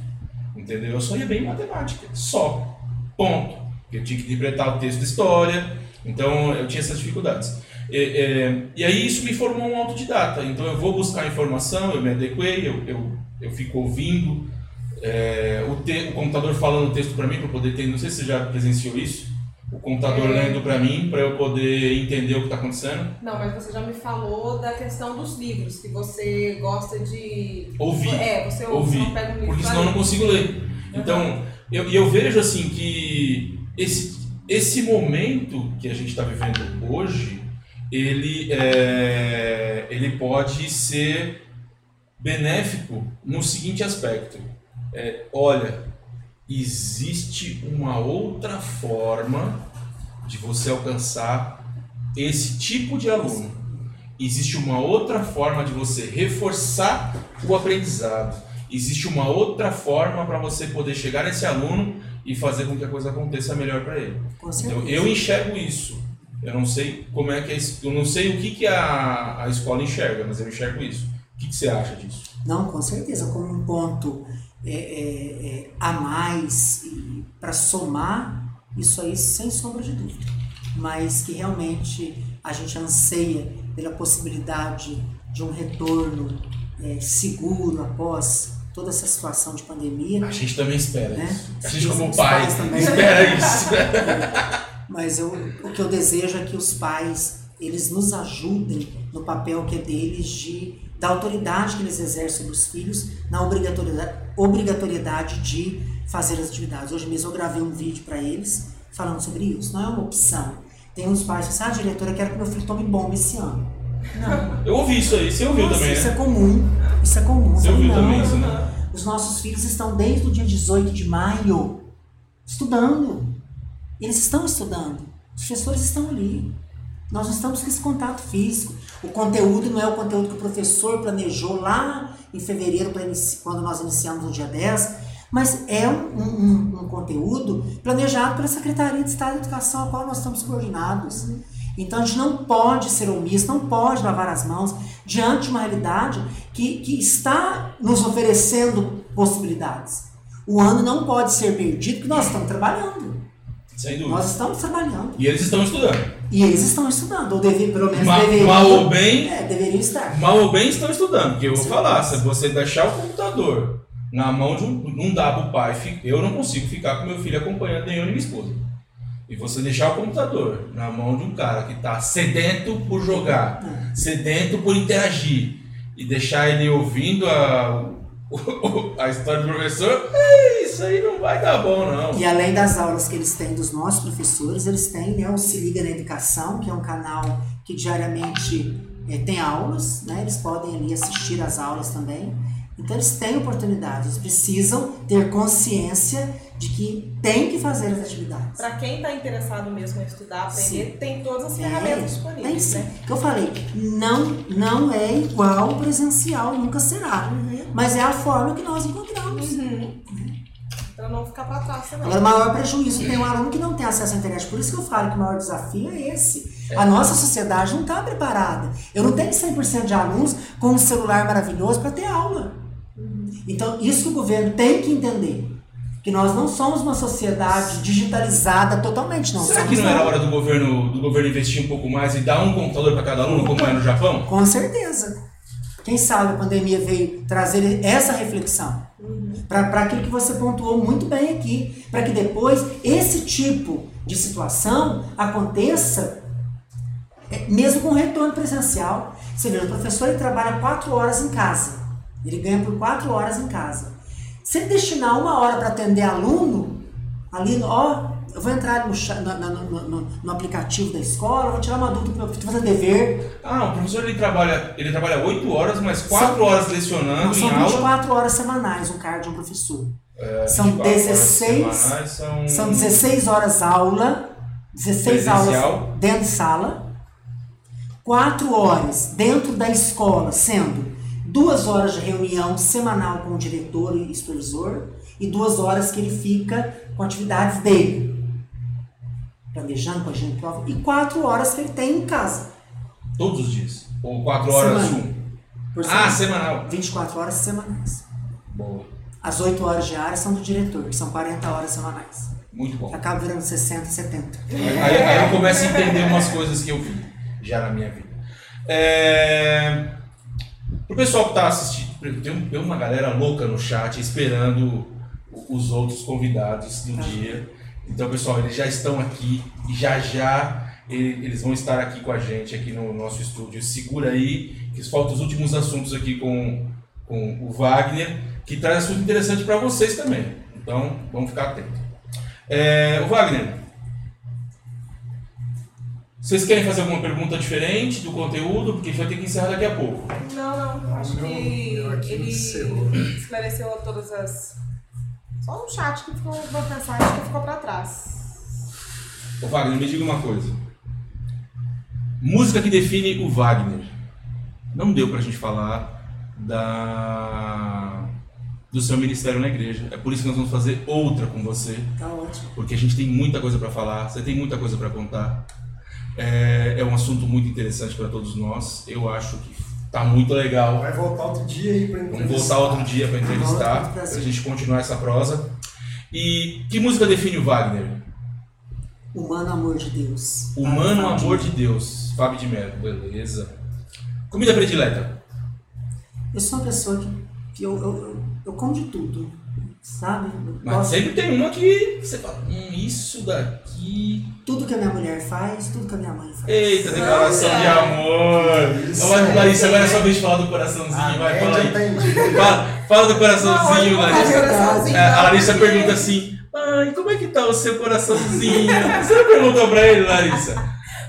Entendeu? Eu só ia bem em matemática. Só. Ponto. Eu tinha que interpretar o texto de história. Então eu tinha essas dificuldades. E, é, e aí isso me formou um autodidata. Então eu vou buscar informação, eu me adequei, eu, eu, eu fico ouvindo é, o, te, o computador falando o texto para mim, para poder ter. Não sei se você já presenciou isso o computador é. lendo para mim, para eu poder entender o que está acontecendo? Não, mas você já me falou da questão dos livros, que você gosta de... Ouvir. É, você ouve, não pega um livro Porque senão eu não consigo ler. Então, eu, eu vejo assim que esse, esse momento que a gente está vivendo hoje, ele, é, ele pode ser benéfico no seguinte aspecto. É, olha, existe uma outra forma de você alcançar esse tipo de aluno. Existe uma outra forma de você reforçar o aprendizado. Existe uma outra forma para você poder chegar nesse aluno e fazer com que a coisa aconteça melhor para ele. Então, eu enxergo isso. Eu não sei como é que é, eu não sei o que, que a, a escola enxerga, mas eu enxergo isso. O que, que você acha disso? Não, com certeza, como um ponto é, é, é, a mais para somar, isso aí sem sombra de dúvida. Mas que realmente a gente anseia pela possibilidade de um retorno é, seguro após toda essa situação de pandemia. A gente também espera né? isso. A gente, como pai, também espera isso. [LAUGHS] [LAUGHS] Mas eu, o que eu desejo é que os pais eles nos ajudem no papel que é deles de da autoridade que eles exercem sobre os filhos na obrigatoriedade, obrigatoriedade de fazer as atividades. Hoje mesmo eu gravei um vídeo para eles falando sobre isso. Não é uma opção. Tem uns pais que dizem, ah, diretora, quero que meu filho tome bomba esse ano. Não. [LAUGHS] Eu ouvi isso aí, você ouviu Nossa, também, Isso né? é comum, isso é comum. Você ouviu não, também isso, né? Os nossos filhos estão desde o dia 18 de maio estudando. Eles estão estudando. Os professores estão ali. Nós não estamos com esse contato físico. O conteúdo não é o conteúdo que o professor planejou lá em fevereiro, quando nós iniciamos no dia 10, mas é um, um, um conteúdo planejado pela Secretaria de Estado de Educação, a qual nós estamos coordenados. Então a gente não pode ser omisso, não pode lavar as mãos diante de uma realidade que, que está nos oferecendo possibilidades. O ano não pode ser perdido porque nós estamos trabalhando. Sem dúvida. Nós estamos trabalhando. E eles estão estudando. E eles estão estudando, ou deve, pelo menos Ma, deveriam. Mal ou bem. É, deveriam estar. Mal ou bem estão estudando. Porque eu vou falar, se você deixar o computador na mão de um. Não dá pro pai. Eu não consigo ficar com meu filho acompanhando eu nem minha esposa. E você deixar o computador na mão de um cara que está sedento por jogar, é. sedento por interagir, e deixar ele ouvindo a, [LAUGHS] a história do professor, isso aí não vai dar bom, não. E além das aulas que eles têm dos nossos professores, eles têm né, o Se Liga na Educação, que é um canal que diariamente é, tem aulas, né? Eles podem ali assistir as aulas também. Então eles têm oportunidade, eles precisam ter consciência de que tem que fazer as atividades. Para quem está interessado mesmo em estudar, aprender, sim. tem todas as ferramentas é, disponíveis. Tem sim. Né? Que eu falei, não, não é igual presencial, nunca será. Uhum. Mas é a forma que nós encontramos. Uhum. Para não ficar para trás também. Agora, o maior prejuízo tem um aluno que não tem acesso à internet. Por isso que eu falo que o maior desafio é esse. É. A nossa sociedade não está preparada. Eu não tenho 100% de alunos com um celular maravilhoso para ter aula. Uhum. Então, isso o governo tem que entender que nós não somos uma sociedade digitalizada totalmente, não. Será que não era hora do governo, do governo investir um pouco mais e dar um computador para cada aluno, como é no Japão? Com certeza. Quem sabe a pandemia veio trazer essa reflexão. Uhum. Para aquilo que você pontuou muito bem aqui. Para que depois esse tipo de situação aconteça, é, mesmo com retorno presencial. Você vê, o professor ele trabalha quatro horas em casa. Ele ganha por quatro horas em casa. Se destinar uma hora para atender aluno, ali, ó, eu vou entrar no, na- na- no, no- aplicativo da escola, vou tirar uma dúvida, tô fazendo dever. Ah, o professor ele trabalha, ele trabalha 8 horas, mas 4 horas lecionando Não, são em aula. 24 horas semanais um cargo de um professor. É, são 24 horas 16 semanais, são... São 16 horas aula, 16 aulas Presencial. dentro de sala, 4 horas dentro da escola, sendo duas horas de reunião semanal com o diretor e supervisor e duas horas que ele fica com atividades dele, planejando, corrigindo prova, e quatro horas que ele tem em casa. Todos os dias. Ou 4 horas Semana. um. Por Ah, semana. semanal. 24 horas semanais. Boa. As 8 horas diárias são do diretor, que são 40 horas semanais. Muito bom. Acaba virando 60, 70. Aí, aí eu começo a entender umas coisas que eu vi já na minha vida. É... Pro pessoal que tá assistindo, tem, tem uma galera louca no chat esperando os outros convidados do dia. Então, pessoal, eles já estão aqui e já já ele- eles vão estar aqui com a gente aqui no nosso estúdio. Segura aí, que faltam os últimos assuntos aqui com, com o Wagner, que traz assunto interessante para vocês também. Então, vamos ficar atentos. É, o Wagner, vocês querem fazer alguma pergunta diferente do conteúdo? Porque a gente vai ter que encerrar daqui a pouco. Não, não. Acho que ele esclareceu todas as. Só um chat que ficou, uma mensagem que ficou pra trás. Ô Wagner, me diga uma coisa. Música que define o Wagner. Não deu pra gente falar da do seu ministério na igreja. É por isso que nós vamos fazer outra com você, Tá ótimo. porque a gente tem muita coisa pra falar, você tem muita coisa pra contar. É, é um assunto muito interessante pra todos nós. Eu acho que tá muito legal. Vai voltar outro dia aí pra Vamos entrevistar. voltar outro dia para entrevistar, Volta, para a prazer. gente continuar essa prosa. E que música define o Wagner? Humano Amor de Deus. Humano Fábio Amor de Deus, Fábio de Mello, beleza. Comida predileta? Eu sou uma pessoa que, que eu, eu, eu, eu como de tudo, sabe? Mas gosto- sempre tem uma que você fala, hum, isso daqui. Tudo que a minha mulher faz, tudo que a minha mãe faz. Eita, declaração de Olha. amor! Isso é. Larissa, agora é sua vez de falar do coraçãozinho, Ah, vai, fala aí. entendi. [LAUGHS] Fala, fala do coraçãozinho, Larissa. coraçãozinho, É, a não, Larissa pergunta assim: Ai, como é que tá o seu coraçãozinho? Você não perguntou pra ele, Larissa?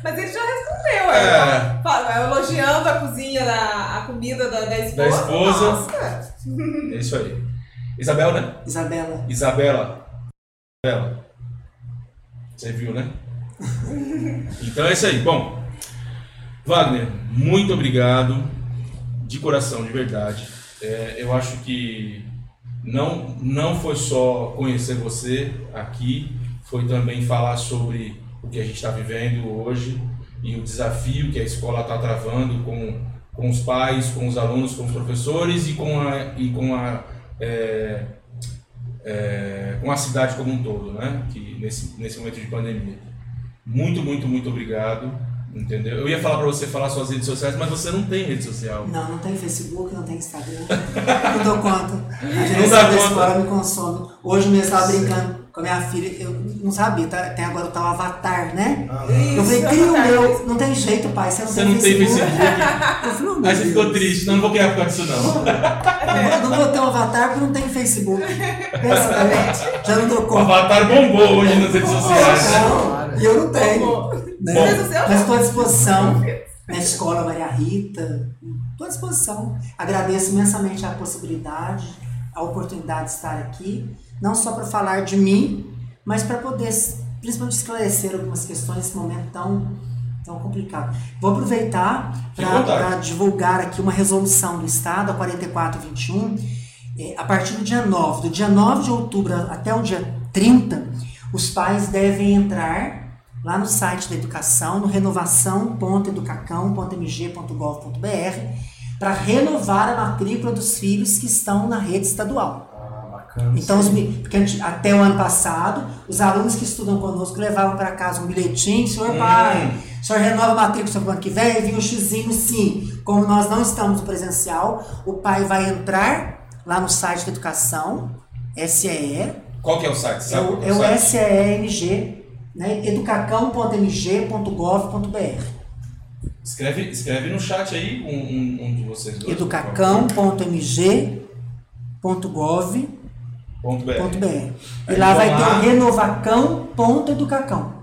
Mas ele já respondeu, É. é. Fala, elogiando a cozinha, da, a comida da, da esposa. Da esposa. Nossa. É isso aí. Isabel, né? Isabela, Isabela. Isabela. Você viu, né? Então é isso aí. Bom, Wagner, muito obrigado. De coração, de verdade. É, eu acho que não, não foi só conhecer você aqui, foi também falar sobre o que a gente está vivendo hoje e o desafio que a escola está travando com, com os pais, com os alunos, com os professores e com a, e com a, é, é, com a cidade como um todo, né? Que nesse, nesse momento de pandemia. Muito, muito, muito obrigado. Entendeu? Eu ia falar para você falar suas redes sociais, mas você não tem rede social. não, não tem Facebook, não tem Instagram. [LAUGHS] não dou conta. A Não direção dá da escola me consome. Hoje mesmo estava brincando com a minha filha, eu não sabia, tá, tem agora o tal avatar, né? Aham. Eu falei, cria o meu. Não tem jeito, pai, você não Você tem não tem Facebook. Facebook. [LAUGHS] Eu falei, oh, Aí você ficou Deus. triste. Não, não vou criar por causa disso, não. Eu vou- não vou ter um avatar porque não tem Facebook. Pensa também. Já não dou O. Avatar bombou hoje nas redes sociais. né? E eu não tenho. Né? O Mas estou à disposição. Na escola Maria Rita, estou à disposição. Agradeço imensamente a possibilidade, a oportunidade de estar aqui, não só para falar de mim, mas para poder, principalmente, esclarecer algumas questões nesse momento tão, tão complicado. Vou aproveitar para divulgar aqui uma resolução do Estado, a 4421, é, a partir do dia 9, do dia 9 de outubro até o dia 30, os pais devem entrar lá no site da educação, no renovação.educacão.mg.gov.br, para renovar a matrícula dos filhos que estão na rede estadual. Bacana. Então, os porque gente- até o ano passado, os alunos que estudam conosco levavam para casa um bilhetinho, senhor Hum. pai, o senhor renova a matrícula para o ano que vem, vinha um xizinho sim. Como nós não estamos no presencial, o pai vai entrar lá no site da educação, SEE, Qual que é o site? é Sabe que é o site? SEEMG, né, educacão.mg.gov.br. Escreve, escreve no chat aí um, um, um de vocês dois. educacão.mg.gov.br Ponto BR. Ponto .br. E lá vai lá. ter renovacão.educacão.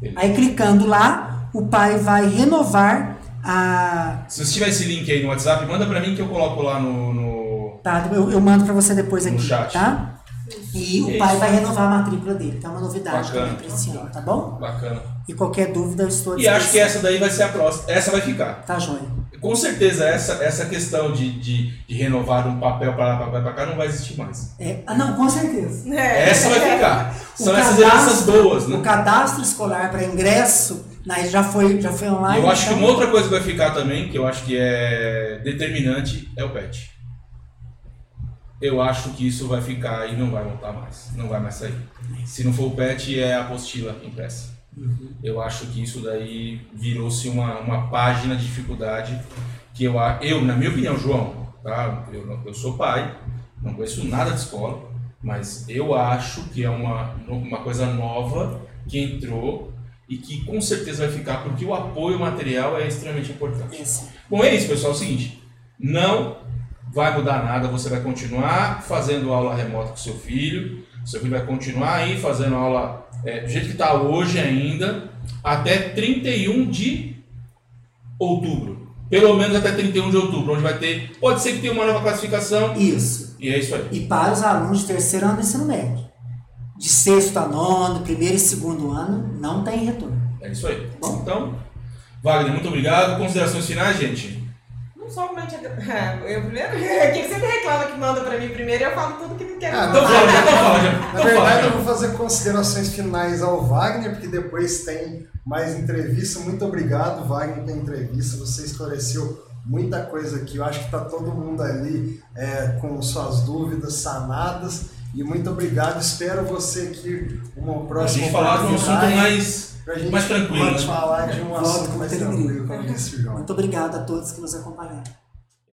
Beleza. Aí clicando lá, o pai vai renovar a. Se você tiver esse link aí no WhatsApp, manda pra mim que eu coloco lá no. no- Tá, eu, eu mando pra você depois No aqui, chat. tá? E o pai vai renovar a matrícula dele, que é uma novidade Bacana. também pra esse ano, tá bom? Bacana. E qualquer dúvida eu estou E acho que essa daí vai ser a próxima. Essa vai ficar. Tá, joia. Com certeza, essa, essa questão de, de, de renovar um papel para lá, papel para cá não vai existir mais. É, ah, não, com certeza. É. Essa vai ficar. [LAUGHS] O São essas heranças boas, O né? cadastro escolar para ingresso né, já, foi, já foi online. eu acho que então- uma outra coisa que vai ficar também, que eu acho que é determinante, é o PET. Eu acho que isso vai ficar e não vai voltar mais. Não vai mais sair. Se não for o PET, é a apostila impressa. Eu acho que isso daí virou-se uma, uma página de dificuldade que eu, a- eu, na minha opinião, João, tá? eu, eu sou pai, não conheço nada de escola, mas eu acho que é uma, uma coisa nova que entrou e que com certeza vai ficar porque o apoio material é extremamente importante. Esse. Bom, é isso, pessoal. É o seguinte: não vai mudar nada. Você vai continuar fazendo aula remota com seu filho. Seu filho vai continuar aí fazendo aula é, do jeito que está hoje ainda, até 31 de outubro. Pelo menos até 31 de outubro, onde vai ter. Pode ser que tenha uma nova classificação. Isso. E é isso aí. E para os alunos de terceiro ano do ensino médio. De sexto a nono, primeiro e segundo ano, não tem retorno. É isso aí. Bom. Então, Wagner, muito obrigado. Considerações finais, gente? Não somente. a- [LAUGHS] Eu primeiro. [LAUGHS] Quem sempre reclama que manda pra mim primeiro, eu falo tudo que não quero Ah, falar. fala, então fala. Na verdade, eu vou fazer considerações finais ao Wagner, porque depois tem mais entrevista. Muito obrigado, Wagner, pela entrevista. Você esclareceu muita coisa aqui. Eu acho que está todo mundo ali é, com suas dúvidas sanadas. E muito obrigado. Espero você aqui uma A próxima gente falar de um assunto mais, mais tranquilo. pode né? falar de um assunto mais tranquilo, como disse o João. Muito obrigado a todos que nos acompanharam.